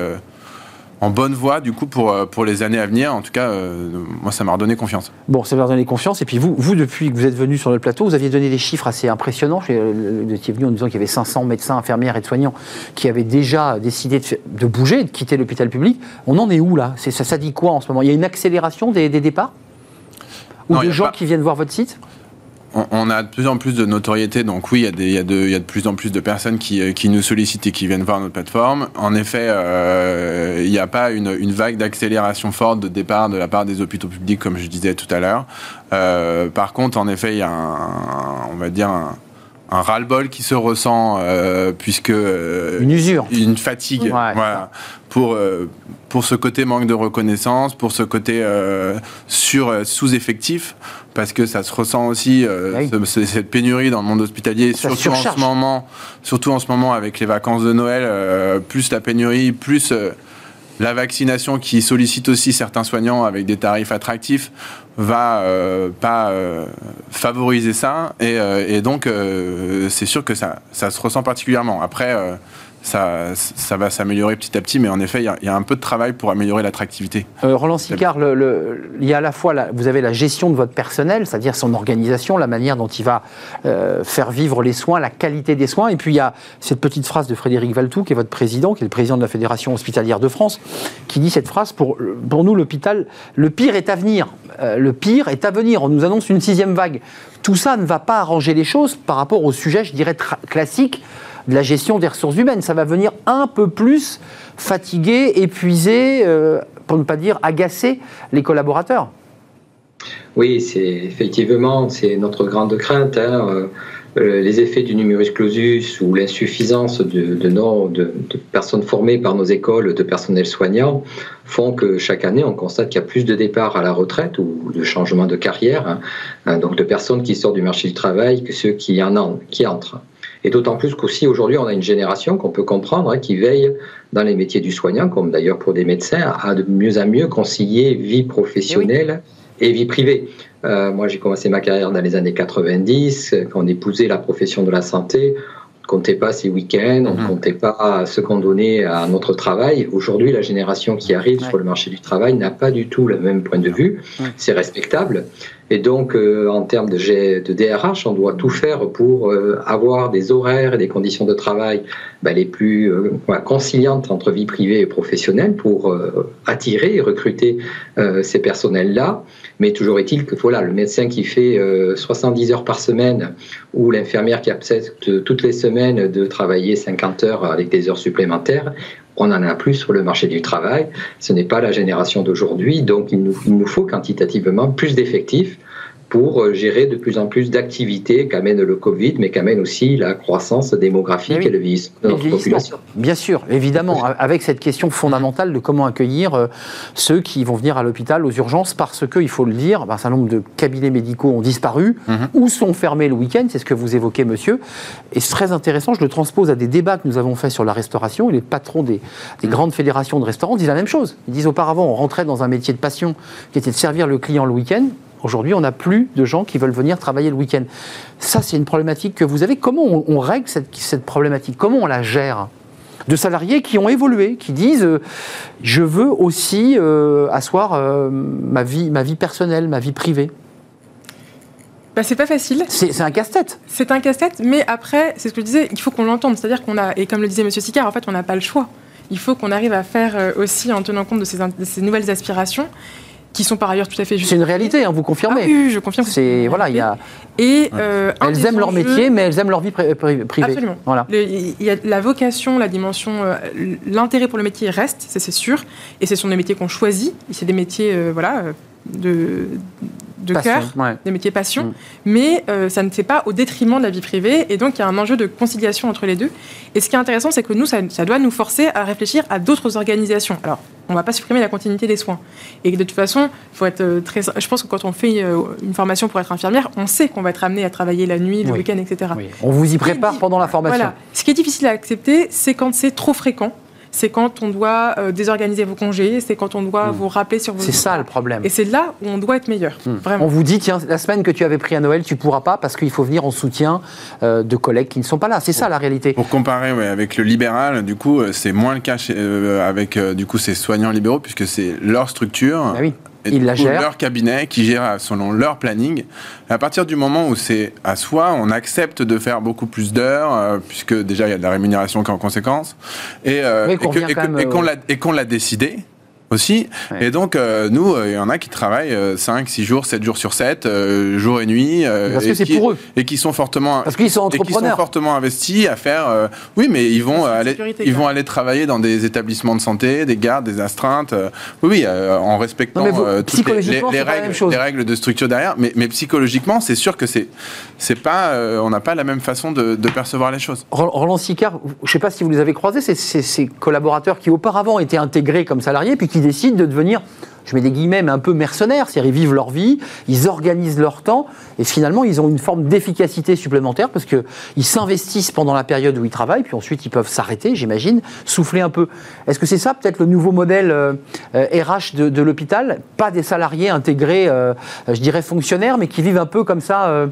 E: en bonne voie du coup pour, euh, pour les années à venir. En tout cas, euh, moi, ça m'a redonné confiance.
A: Bon, ça m'a redonné confiance. Et puis vous, vous, depuis que vous êtes venu sur le plateau, vous aviez donné des chiffres assez impressionnants. Euh, vous étiez venu en disant qu'il y avait 500 médecins, infirmières et soignants qui avaient déjà décidé de, bouger, de quitter l'hôpital public. On en est où là? Ça, ça dit quoi en ce moment? Il y a une accélération des, départs? Ou des gens qui viennent voir votre site?
E: On, a de plus en plus de notoriété, donc oui, il y, a de, plus en plus de personnes qui, euh, nous sollicitent et qui viennent voir notre plateforme. En effet, euh, il n'y a pas une, vague d'accélération forte de départ de la part des hôpitaux publics, comme je disais tout à l'heure. Euh, par contre, en effet, il y a un, on va dire un, ras-le-bol qui se ressent puisque
A: une usure,
E: une fatigue, voilà, pour pour ce côté manque de reconnaissance, pour ce côté sur sous-effectif parce que ça se ressent aussi euh, cette pénurie dans le monde hospitalier, surtout en ce moment, surtout en ce moment avec les vacances de Noël, euh, plus la pénurie, plus euh, la vaccination qui sollicite aussi certains soignants avec des tarifs attractifs va pas favoriser ça. Et, et donc c'est sûr que ça, ça se ressent particulièrement. Après ça, va s'améliorer petit à petit, mais en effet, il y, a un peu de travail pour améliorer l'attractivité.
A: Euh, Roland Sicard, il y a à la fois, vous avez la gestion de votre personnel, c'est-à-dire son organisation, la manière dont il va euh, faire vivre les soins, la qualité des soins, et puis il y a cette petite phrase de Frédéric Valtou, qui est votre président, qui est le président de la Fédération hospitalière de France, qui dit cette phrase, pour, pour nous, l'hôpital, le pire est à venir. Euh, le pire est à venir. On nous annonce une sixième vague. Tout ça ne va pas arranger les choses par rapport au sujet, je dirais, classique de la gestion des ressources humaines. Ça va venir un peu plus fatiguer, épuiser, euh, pour ne pas dire agacer les collaborateurs.
F: Oui, c'est effectivement c'est notre grande crainte. Hein, euh, euh, les effets du numerus clausus ou l'insuffisance de, personnes formées par nos écoles, de personnel soignant, font que chaque année, on constate qu'il y a plus de départs à la retraite ou de changements de carrière, hein, donc de personnes qui sortent du marché du travail que ceux qui entrent. Et d'autant plus qu'aussi aujourd'hui, on a une génération qu'on peut comprendre hein, qui veille dans les métiers du soignant, comme d'ailleurs pour des médecins, à de mieux en mieux concilier vie professionnelle et vie privée. Euh, moi, j'ai commencé ma carrière dans les années 90, quand on épousait la profession de la santé. On ne comptait pas ses week-ends, on ne mhm. comptait pas ce qu'on donnait à notre travail. Aujourd'hui, la génération qui arrive sur le marché du travail n'a pas du tout le même point de vue. C'est respectable. Et donc, euh, en termes de, de, DRH, on doit tout faire pour euh, avoir des horaires et des conditions de travail ben, les plus euh, conciliantes entre vie privée et professionnelle pour attirer et recruter ces personnels-là. Mais toujours est-il que voilà, le médecin qui fait 70 heures par semaine ou l'infirmière qui accepte toutes les semaines de travailler 50 heures avec des heures supplémentaires, on en a plus sur le marché du travail. Ce n'est pas la génération d'aujourd'hui, donc il nous, il nous, faut quantitativement plus d'effectifs pour euh, gérer de plus en plus d'activités qu'amène le Covid, mais qu'amène aussi la croissance démographique et le vieillissement de notre population.
A: Bien sûr, évidemment, avec cette question fondamentale de comment accueillir euh, ceux qui vont venir à l'hôpital aux urgences, parce qu'il faut le dire, un certain nombre de cabinets médicaux ont disparu mhm. ou sont fermés le week-end, c'est ce que vous évoquez, monsieur. Et c'est très intéressant, je le transpose à des débats que nous avons faits sur la restauration, et les patrons des, des mhm. grandes fédérations de restaurants disent la même chose. Ils disent auparavant, on rentrait dans un métier de passion qui était de servir le client le week-end. Aujourd'hui, on n'a plus de gens qui veulent venir travailler le week-end. Ça, c'est une problématique que vous avez. Comment on, règle cette, problématique? Comment on la gère? De salariés qui ont évolué, qui disent euh, je veux aussi euh, asseoir euh, ma, vie, ma vie personnelle, ma vie privée
D: bah, c'est pas facile.
A: C'est un casse-tête.
D: C'est un casse-tête, mais après, c'est ce que je disais, il faut qu'on l'entende. C'est-à-dire qu'on a, et comme le disait M. Sicard, en fait, on n'a pas le choix. Il faut qu'on arrive à faire aussi en tenant compte de ces nouvelles aspirations qui sont par ailleurs tout à fait
A: justes. C'est une réalité, hein, vous confirmez.
D: Ah oui, je confirme.
A: C'est voilà, il y a.
D: Et
A: euh, elles aiment leur métier, mais elles aiment leur vie privée.
D: Absolument. Voilà. Il y a la vocation, la dimension, euh, l'intérêt pour le métier reste, c'est sûr. Et ce sont des métiers qu'on choisit. C'est des métiers, euh, voilà, de de cœur, des métiers passion, mm. mais euh, ça ne fait pas au détriment de la vie privée, et donc il y a un enjeu de conciliation entre les deux. Et ce qui est intéressant, c'est que nous, ça, doit nous forcer à réfléchir à d'autres organisations. Alors, on ne va pas supprimer la continuité des soins. Et de toute façon, faut être euh, très. Je pense que quand on fait euh, une formation pour être infirmière, on sait qu'on va être amené à travailler la nuit, le week-end, etc.
A: On vous y prépare pendant la formation. Voilà.
D: Ce qui est difficile à accepter, c'est quand c'est trop fréquent c'est quand on doit euh, désorganiser vos congés, c'est quand on doit hmm. vous rappeler sur vos.
A: C'est ça le problème.
D: Et c'est là où on doit être meilleur. Hmm. Vraiment.
A: On vous dit, tiens, la semaine que tu avais pris à Noël, tu pourras pas parce qu'il faut venir en soutien euh, de collègues qui ne sont pas là. C'est ça la réalité.
E: Pour comparer avec le libéral, du coup, euh, c'est moins le cas avec du coup ces soignants libéraux puisque c'est leur structure.
A: Ah oui. Ils la gèrent.
E: Leur cabinet qui gère selon leur planning. à partir du moment où c'est à soi, on accepte de faire beaucoup plus d'heures, euh, puisque déjà il y a de la rémunération qui est en conséquence, et, euh, et qu'on l'a décidé aussi. Et donc, euh, nous, euh, il y en a qui travaillent 5, 6 jours, 7 jours sur 7, euh, jour et nuit.
A: Parce que c'est pour eux.
E: Et qui sont fortement,
A: Parce qu'ils sont entrepreneurs.
E: qui sont fortement investis à faire. oui, mais ils vont, aller, ils vont aller travailler dans des établissements de santé, des gardes, des astreintes. oui, en respectant toutes les, règles, les règles de structure derrière. Mais, mais psychologiquement, c'est sûr que c'est, c'est pas, on n'a pas la même façon de, de, percevoir les choses.
A: Roland Sicard, je ne sais pas si vous les avez croisés, c'est ces collaborateurs qui auparavant étaient intégrés comme salariés, puis qui décident de devenir, je mets des guillemets, mais un peu mercenaires, c'est-à-dire ils vivent leur vie, ils organisent leur temps, et finalement ils ont une forme d'efficacité supplémentaire parce qu'ils s'investissent pendant la période où ils travaillent, puis ensuite ils peuvent s'arrêter, j'imagine, souffler un peu. Est-ce que c'est ça peut-être le nouveau modèle RH euh, euh, de, l'hôpital? Pas des salariés intégrés, euh, je dirais fonctionnaires, mais qui vivent un peu comme ça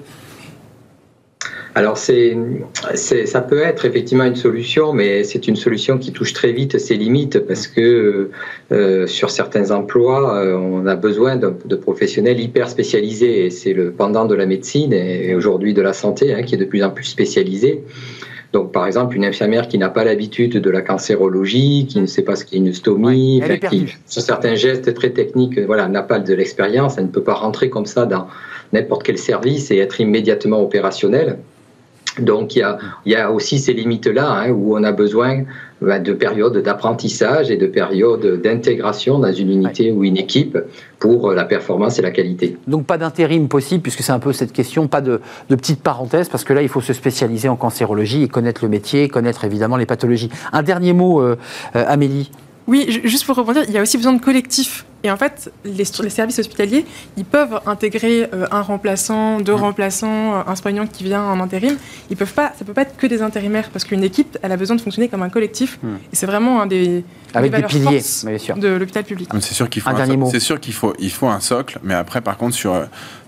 F: alors, c'est, ça peut être effectivement une solution, mais c'est une solution qui touche très vite ses limites parce que euh, sur certains emplois, euh, on a besoin de, professionnels hyper spécialisés. Et c'est le pendant de la médecine et aujourd'hui de la santé hein, qui est de plus en plus spécialisé. Donc, par exemple, une infirmière qui n'a pas l'habitude de la cancérologie, qui ne sait pas ce qu'est une stomie, qui, sur certains gestes très techniques, voilà, n'a pas de l'expérience, elle ne peut pas rentrer comme ça dans n'importe quel service et être immédiatement opérationnel. Donc il y a, aussi ces limites-là hein, où on a besoin bah, de périodes d'apprentissage et de périodes d'intégration dans une unité ou une équipe pour la performance et la qualité.
A: Donc pas d'intérim possible puisque c'est un peu cette question, pas de, de petite parenthèse parce que là il faut se spécialiser en cancérologie et connaître le métier, connaître évidemment les pathologies. Un dernier mot, euh, euh, Amélie.
D: Oui, juste pour rebondir, il y a aussi besoin de collectifs. Et en fait, les, services hospitaliers, ils peuvent intégrer euh, un remplaçant, deux mmh. remplaçants, un soignant qui vient en intérim. Ils peuvent pas, ça peut pas être que des intérimaires parce qu'une équipe, elle a besoin de fonctionner comme un collectif. Mmh. Et c'est vraiment un des,
A: avec des, piliers
D: de l'hôpital public.
E: C'est sûr qu'il faut un, C'est sûr qu'il faut, il faut un socle, mais après, par contre, sur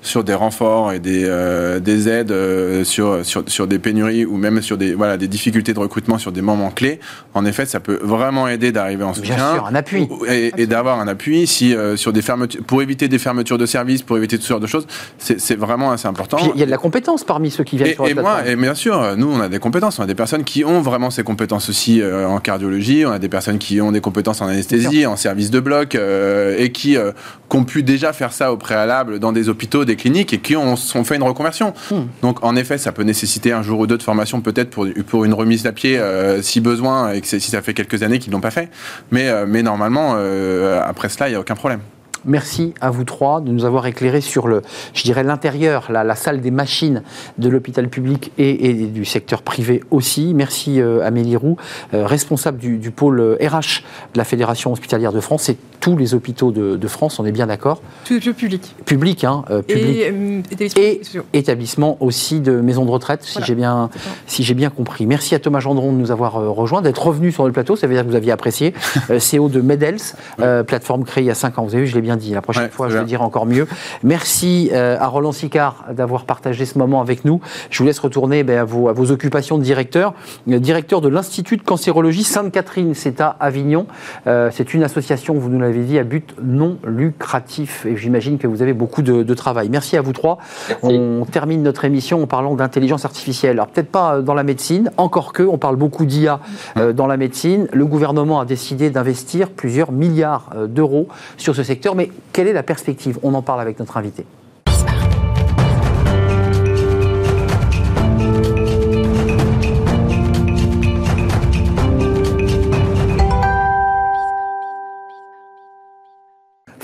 E: sur des renforts et des, euh, des aides euh, sur, sur, sur, des pénuries ou même sur des, voilà, des difficultés de recrutement sur des moments clés, en effet, ça peut vraiment aider d'arriver en soutien.
A: Bien sûr, un appui.
E: Et, et d'avoir un appui si aussi sur des fermetures, pour éviter des fermetures de services, pour éviter tout ce genre de choses. C'est vraiment assez important.
A: il y a de la compétence parmi ceux qui viennent
E: et,
A: sur la
E: et moi, et bien sûr, nous, on a des compétences. On a des personnes qui ont vraiment ces compétences aussi en cardiologie. On a des personnes qui ont des compétences en anesthésie, en service de bloc, et qui, ont pu déjà faire ça au préalable dans des hôpitaux, des cliniques, et qui ont, ont fait une reconversion. Hmm. Donc, en effet, ça peut nécessiter un jour ou deux de formation, peut-être pour, pour une remise à pied, si besoin, et que si ça fait quelques années qu'ils ne l'ont pas fait. Mais, mais normalement, après cela, il n'y a aucun problème.
A: Merci à vous trois de nous avoir éclairé sur le, je dirais l'intérieur, la, salle des machines de l'hôpital public et, du secteur privé aussi. Merci euh, Amélie Roux, euh, responsable du, pôle RH euh, de la Fédération hospitalière de France et tous les hôpitaux de, France, on est bien d'accord
D: Tous les hôpitaux publics.
A: Public, hein, public. Et, établissements aussi de maisons de retraite, si j'ai bien, si j'ai bien compris. Merci à Thomas Gendron de nous avoir rejoint, d'être revenu sur le plateau, ça veut dire que vous aviez apprécié. CEO de Medels, plateforme créée il y a 5 ans. Vous avez vu, je l'ai bien dit. La prochaine fois, je vais dire encore mieux. Merci euh, à Roland Sicard d'avoir partagé ce moment avec nous. Je vous laisse retourner ben, à, vos, à, vos, occupations de directeur. Euh, directeur de l'Institut de cancérologie Sainte-Catherine, c'est à Avignon. Euh, c'est une association, vous nous l'avez dit, à but non lucratif. Et j'imagine que vous avez beaucoup de, travail. Merci à vous trois. On termine notre émission en parlant d'intelligence artificielle. Alors peut-être pas dans la médecine, encore que, on parle beaucoup d'IA dans la médecine. Le gouvernement a décidé d'investir plusieurs milliards d'euros sur ce secteur. Mais quelle est la perspective? On en parle avec notre invité.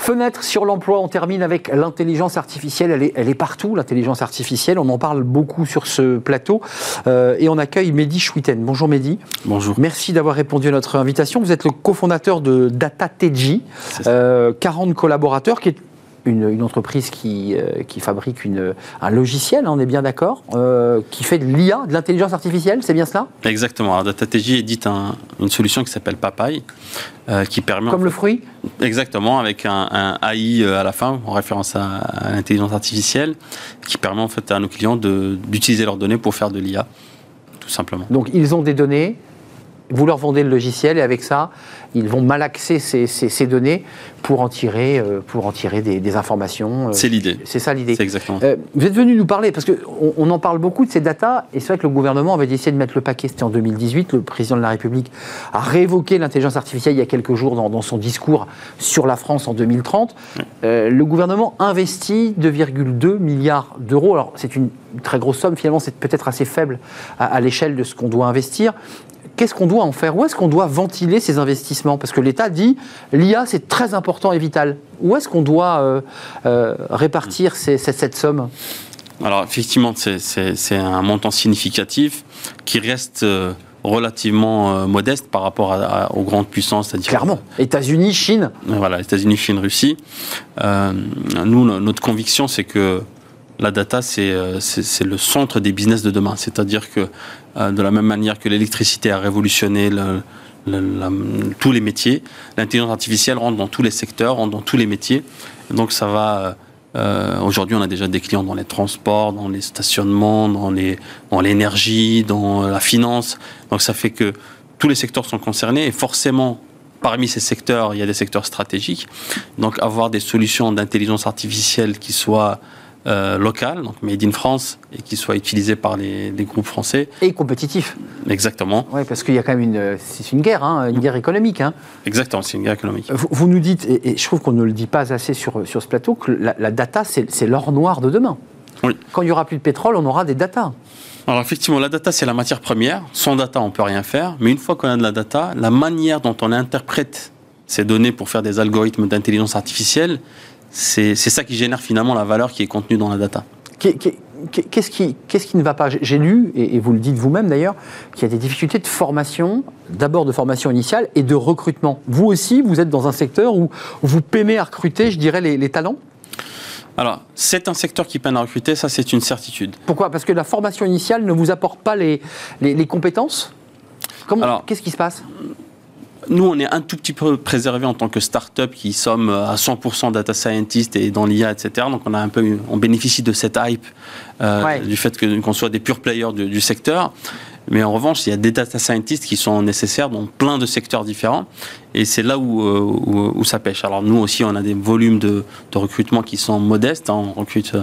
A: Fenêtre sur l'emploi, on termine avec l'intelligence artificielle. Elle est, elle est partout, l'intelligence artificielle. On en parle beaucoup sur ce plateau. Euh, et on accueille Mehdi Chouiten. Bonjour Mehdi.
G: Bonjour.
A: Merci d'avoir répondu à notre invitation. Vous êtes le cofondateur de DataTeji, euh, 40 collaborateurs, qui est une, entreprise qui, euh, qui fabrique une, un logiciel, on est bien d'accord, euh, qui fait de l'IA, de l'intelligence artificielle, c'est bien cela?
G: Exactement. Alors, DataTG édite une solution qui s'appelle Papaye, euh, qui permet...
A: Comme le fruit?
G: Exactement, avec un, AI à la fin, en référence à, à l'intelligence artificielle, qui permet en fait à nos clients d'utiliser leurs données pour faire de l'IA, tout simplement.
A: Donc ils ont des données, vous leur vendez le logiciel et avec ça, ils vont malaxer ces, ces, données pour en tirer, euh, pour en tirer des, informations.
G: Euh, c'est l'idée.
A: C'est ça l'idée.
G: C'est exactement. Euh,
A: vous êtes venu nous parler, parce qu'on on en parle beaucoup de ces datas, et c'est vrai que le gouvernement avait décidé de mettre le paquet, c'était en 2018. Le président de la République a réévoqué l'intelligence artificielle il y a quelques jours dans, son discours sur la France en 2030. le gouvernement investit 2,2 milliards d'euros. Alors c'est une très grosse somme, finalement c'est peut-être assez faible à, à l'échelle de ce qu'on doit investir qu'est-ce qu'on doit en faire? Où est-ce qu'on doit ventiler ces investissements? Parce que l'État dit l'IA, c'est très important et vital. Où est-ce qu'on doit euh, euh, répartir cette, somme?
G: Alors, effectivement, c'est un montant significatif qui reste. Euh, relativement modeste par rapport aux grandes puissances.
A: Clairement. États-Unis, Chine.
G: Voilà, États-Unis, Chine, Russie. nous, notre conviction, c'est que la data, c'est le centre des business de demain. C'est-à-dire que euh, de la même manière que l'électricité a révolutionné tous les métiers, l'intelligence artificielle rentre dans tous les secteurs, rentre dans tous les métiers. Donc ça va. Euh, euh, aujourd'hui, on a déjà des clients dans les transports, dans les stationnements, dans les dans l'énergie, dans la finance. Donc ça fait que tous les secteurs sont concernés et forcément parmi ces secteurs, il y a des secteurs stratégiques. Donc avoir des solutions d'intelligence artificielle qui soient euh, local, donc made in France, et qui soit utilisé par les, groupes français.
A: Et compétitif.
G: Exactement.
A: Oui, parce qu'il y a quand même une, c'est une guerre, hein, une guerre économique. Hein.
G: Exactement, c'est une guerre économique.
A: Vous, nous dites, et, je trouve qu'on ne le dit pas assez sur, sur ce plateau, que la, data, c'est l'or noir de demain.
G: Oui.
A: Quand il n'y aura plus de pétrole, on aura des data.
G: Alors effectivement, la data, c'est la matière première. Sans data, on peut rien faire. Mais une fois qu'on a de la data, la manière dont on interprète ces données pour faire des algorithmes d'intelligence artificielle, c'est ça qui génère finalement la valeur qui est contenue dans la data.
A: Qu'est-ce qui, qui, ne va pas? J'ai lu, et, vous le dites vous-même d'ailleurs, qu'il y a des difficultés de formation, d'abord de formation initiale et de recrutement. Vous aussi, vous êtes dans un secteur où vous peinez à recruter, je dirais, les, talents?
G: Alors, c'est un secteur qui peine à recruter, ça c'est une certitude.
A: Pourquoi? Parce que la formation initiale ne vous apporte pas les, les, compétences? Qu'est-ce qui se passe?
G: Nous, on est un tout petit peu préservé en tant que start-up qui sommes à 100% data scientist et dans l'IA, etc. Donc, on a un peu, on bénéficie de cette hype euh, du fait qu'on soit des purs players du, secteur. Mais en revanche, il y a des data scientists qui sont nécessaires dans plein de secteurs différents. Et c'est là où, où, où, ça pêche. Alors nous aussi, on a des volumes de, de recrutement qui sont modestes. Hein. On recrute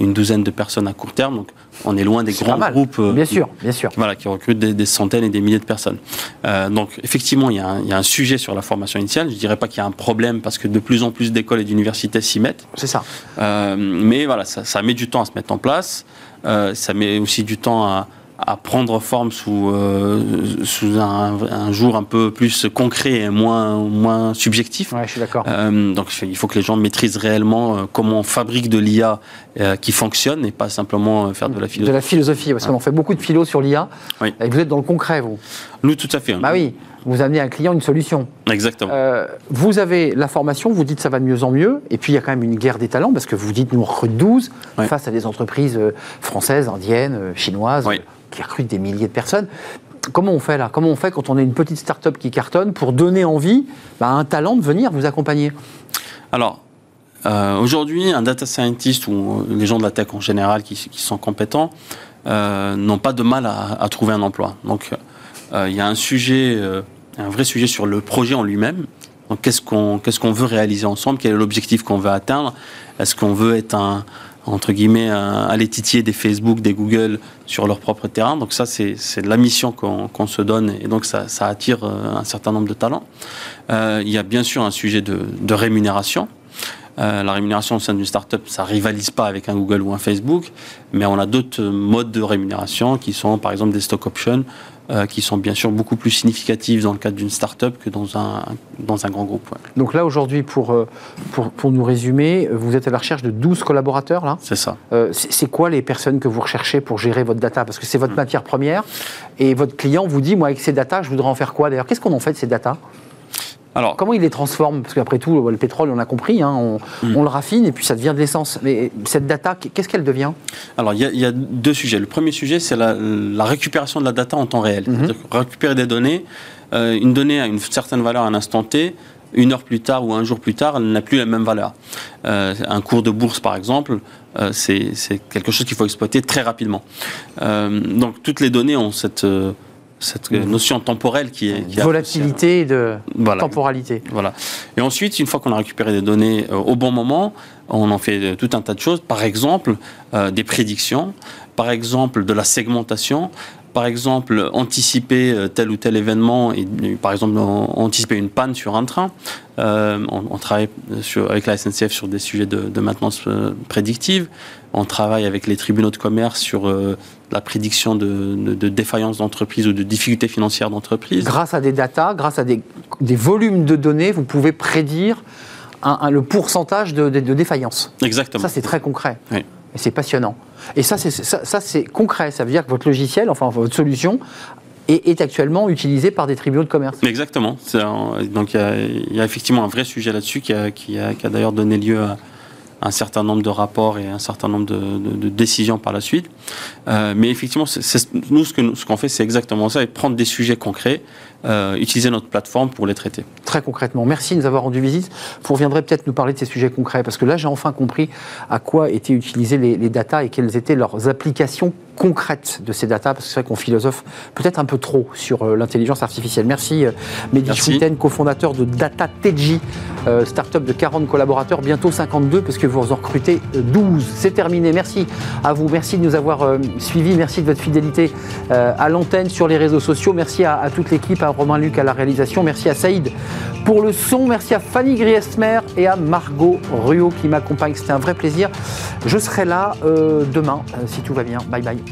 G: une douzaine de personnes à court terme. Donc on est loin des grands groupes
A: euh, bien sûr, bien sûr.
G: Voilà, qui recrutent des, centaines et des milliers de personnes. Euh, donc effectivement, il y, a un, il y, a un, sujet sur la formation initiale. Je ne dirais pas qu'il y a un problème parce que de plus en plus d'écoles et d'universités s'y mettent.
A: C'est ça.
G: Euh, mais voilà, ça, ça, met du temps à se mettre en place. Euh, ça met aussi du temps à, à prendre forme sous, euh, sous un, un, jour un peu plus concret et moins, moins subjectif.
A: Ouais, je suis d'accord.
G: Euh, donc il faut que les gens maîtrisent réellement euh, comment on fabrique de l'IA euh, qui fonctionne et pas simplement faire de la philosophie.
A: De la philosophie, parce qu'on fait beaucoup de philo sur l'IA.
G: Oui.
A: Et vous êtes dans le concret, vous
G: Nous, tout à fait.
A: Bah oui, vous amenez à un client une solution.
G: Exactement.
A: Euh, vous avez la formation, vous dites ça va de mieux en mieux, et puis il y a quand même une guerre des talents, parce que vous dites nous on recrute 12
G: Oui.
A: face à des entreprises euh, françaises, indiennes, euh, chinoises,
G: Oui.
A: qui recrutent des milliers de personnes. Comment on fait là? Comment on fait quand on est une petite start-up qui cartonne pour donner envie bah, à un talent de venir vous accompagner?
G: Alors, euh, aujourd'hui, un data scientist ou les gens de la tech en général qui, qui sont compétents euh, n'ont pas de mal à, à, trouver un emploi. Donc, il y a un sujet, euh, un vrai sujet sur le projet en lui-même. Donc, qu'est-ce qu'on qu'est-ce veut réaliser ensemble? Quel est l'objectif qu'on veut atteindre? Est-ce qu'on veut être un entre guillemets, les titiller des Facebook, des Google sur leur propre terrain? Donc ça, c'est la mission qu'on qu se donne et donc ça, attire euh, un certain nombre de talents. Euh, il y a bien sûr un sujet de, rémunération. Euh, la rémunération au sein d'une startup, ça rivalise pas avec un Google ou un Facebook, mais on a d'autres modes de rémunération qui sont par exemple des stock options, euh, qui sont bien sûr beaucoup plus significatifs dans le cadre d'une startup que dans un, dans un grand groupe. Ouais.
A: Donc là, aujourd'hui, pour, euh, pour, pour, nous résumer, vous êtes à la recherche de 12 collaborateurs, là?
G: C'est ça.
A: Euh, c'est quoi les personnes que vous recherchez pour gérer votre data? Parce que c'est votre mmh. matière première, et votre client vous dit, moi, avec ces data, je voudrais en faire quoi D'ailleurs, qu'est-ce qu'on en fait de ces data
G: alors,
A: Comment il les transforme? Parce qu'après tout, le pétrole, on a compris, hein, on, mmh. on, le raffine et puis ça devient de l'essence. Mais cette data, qu'est-ce qu'elle devient?
G: Alors, il y, y, a deux sujets. Le premier sujet, c'est la, la, récupération de la data en temps réel. Mmh. Récupérer des données. Euh, une donnée a une certaine valeur à un instant T. Une heure plus tard ou un jour plus tard, elle n'a plus la même valeur. Euh, un cours de bourse, par exemple, euh, c'est quelque chose qu'il faut exploiter très rapidement. Euh, donc, toutes les données ont cette cette notion temporelle qui est qui
A: volatilité de voilà. temporalité.
G: Voilà. Et ensuite, une fois qu'on a récupéré des données euh, au bon moment, on en fait tout un tas de choses. Par exemple, euh, des prédictions, par exemple de la segmentation, par exemple anticiper euh, tel ou tel événement et par exemple anticiper une panne sur un train. Euh, on, on, travaille sur, avec la SNCF sur des sujets de, de maintenance euh, prédictive. On travaille avec les tribunaux de commerce sur euh, la prédiction de, de, de défaillance d'entreprise ou de difficultés financières d'entreprise.
A: Grâce à des datas, grâce à des, des, volumes de données, vous pouvez prédire un, un, le pourcentage de, de défaillance.
G: Exactement.
A: Ça, c'est très concret.
G: Oui.
A: Et c'est passionnant. Et ça, c'est concret. Ça veut dire que votre logiciel, enfin votre solution, est, actuellement utilisée par des tribunaux de commerce.
G: Exactement. Donc il y, a effectivement un vrai sujet là-dessus qui a, d'ailleurs donné lieu à un certain nombre de rapports et un certain nombre de, décisions par la suite. Euh, mais effectivement, nous, ce qu'on ce qu'on fait, c'est exactement ça, et prendre des sujets concrets, euh, utiliser notre plateforme pour les traiter.
A: Très concrètement, merci de nous avoir rendu visite. Vous reviendrez peut-être nous parler de ces sujets concrets, parce que là, j'ai enfin compris à quoi étaient utilisées les, les datas et quelles étaient leurs applications concrètes de ces datas, parce que c'est vrai qu'on philosophe peut-être un peu trop sur euh, l'intelligence artificielle. Merci, euh, Mehdi Chouiten, cofondateur de Data Teji, euh, start-up de 40 collaborateurs, bientôt 52, parce que vous en recrutez 12. C'est terminé. Merci à vous. Merci de nous avoir euh, suivis. Merci de votre fidélité euh, à l'antenne, sur les réseaux sociaux. Merci à, à toute l'équipe, à Romain Luc à la réalisation. Merci à Saïd pour le son. Merci à Fanny Griesmer et à Margot Ruot qui m'accompagne. C'était un vrai plaisir. Je serai là euh, demain, si tout va bien. Bye bye.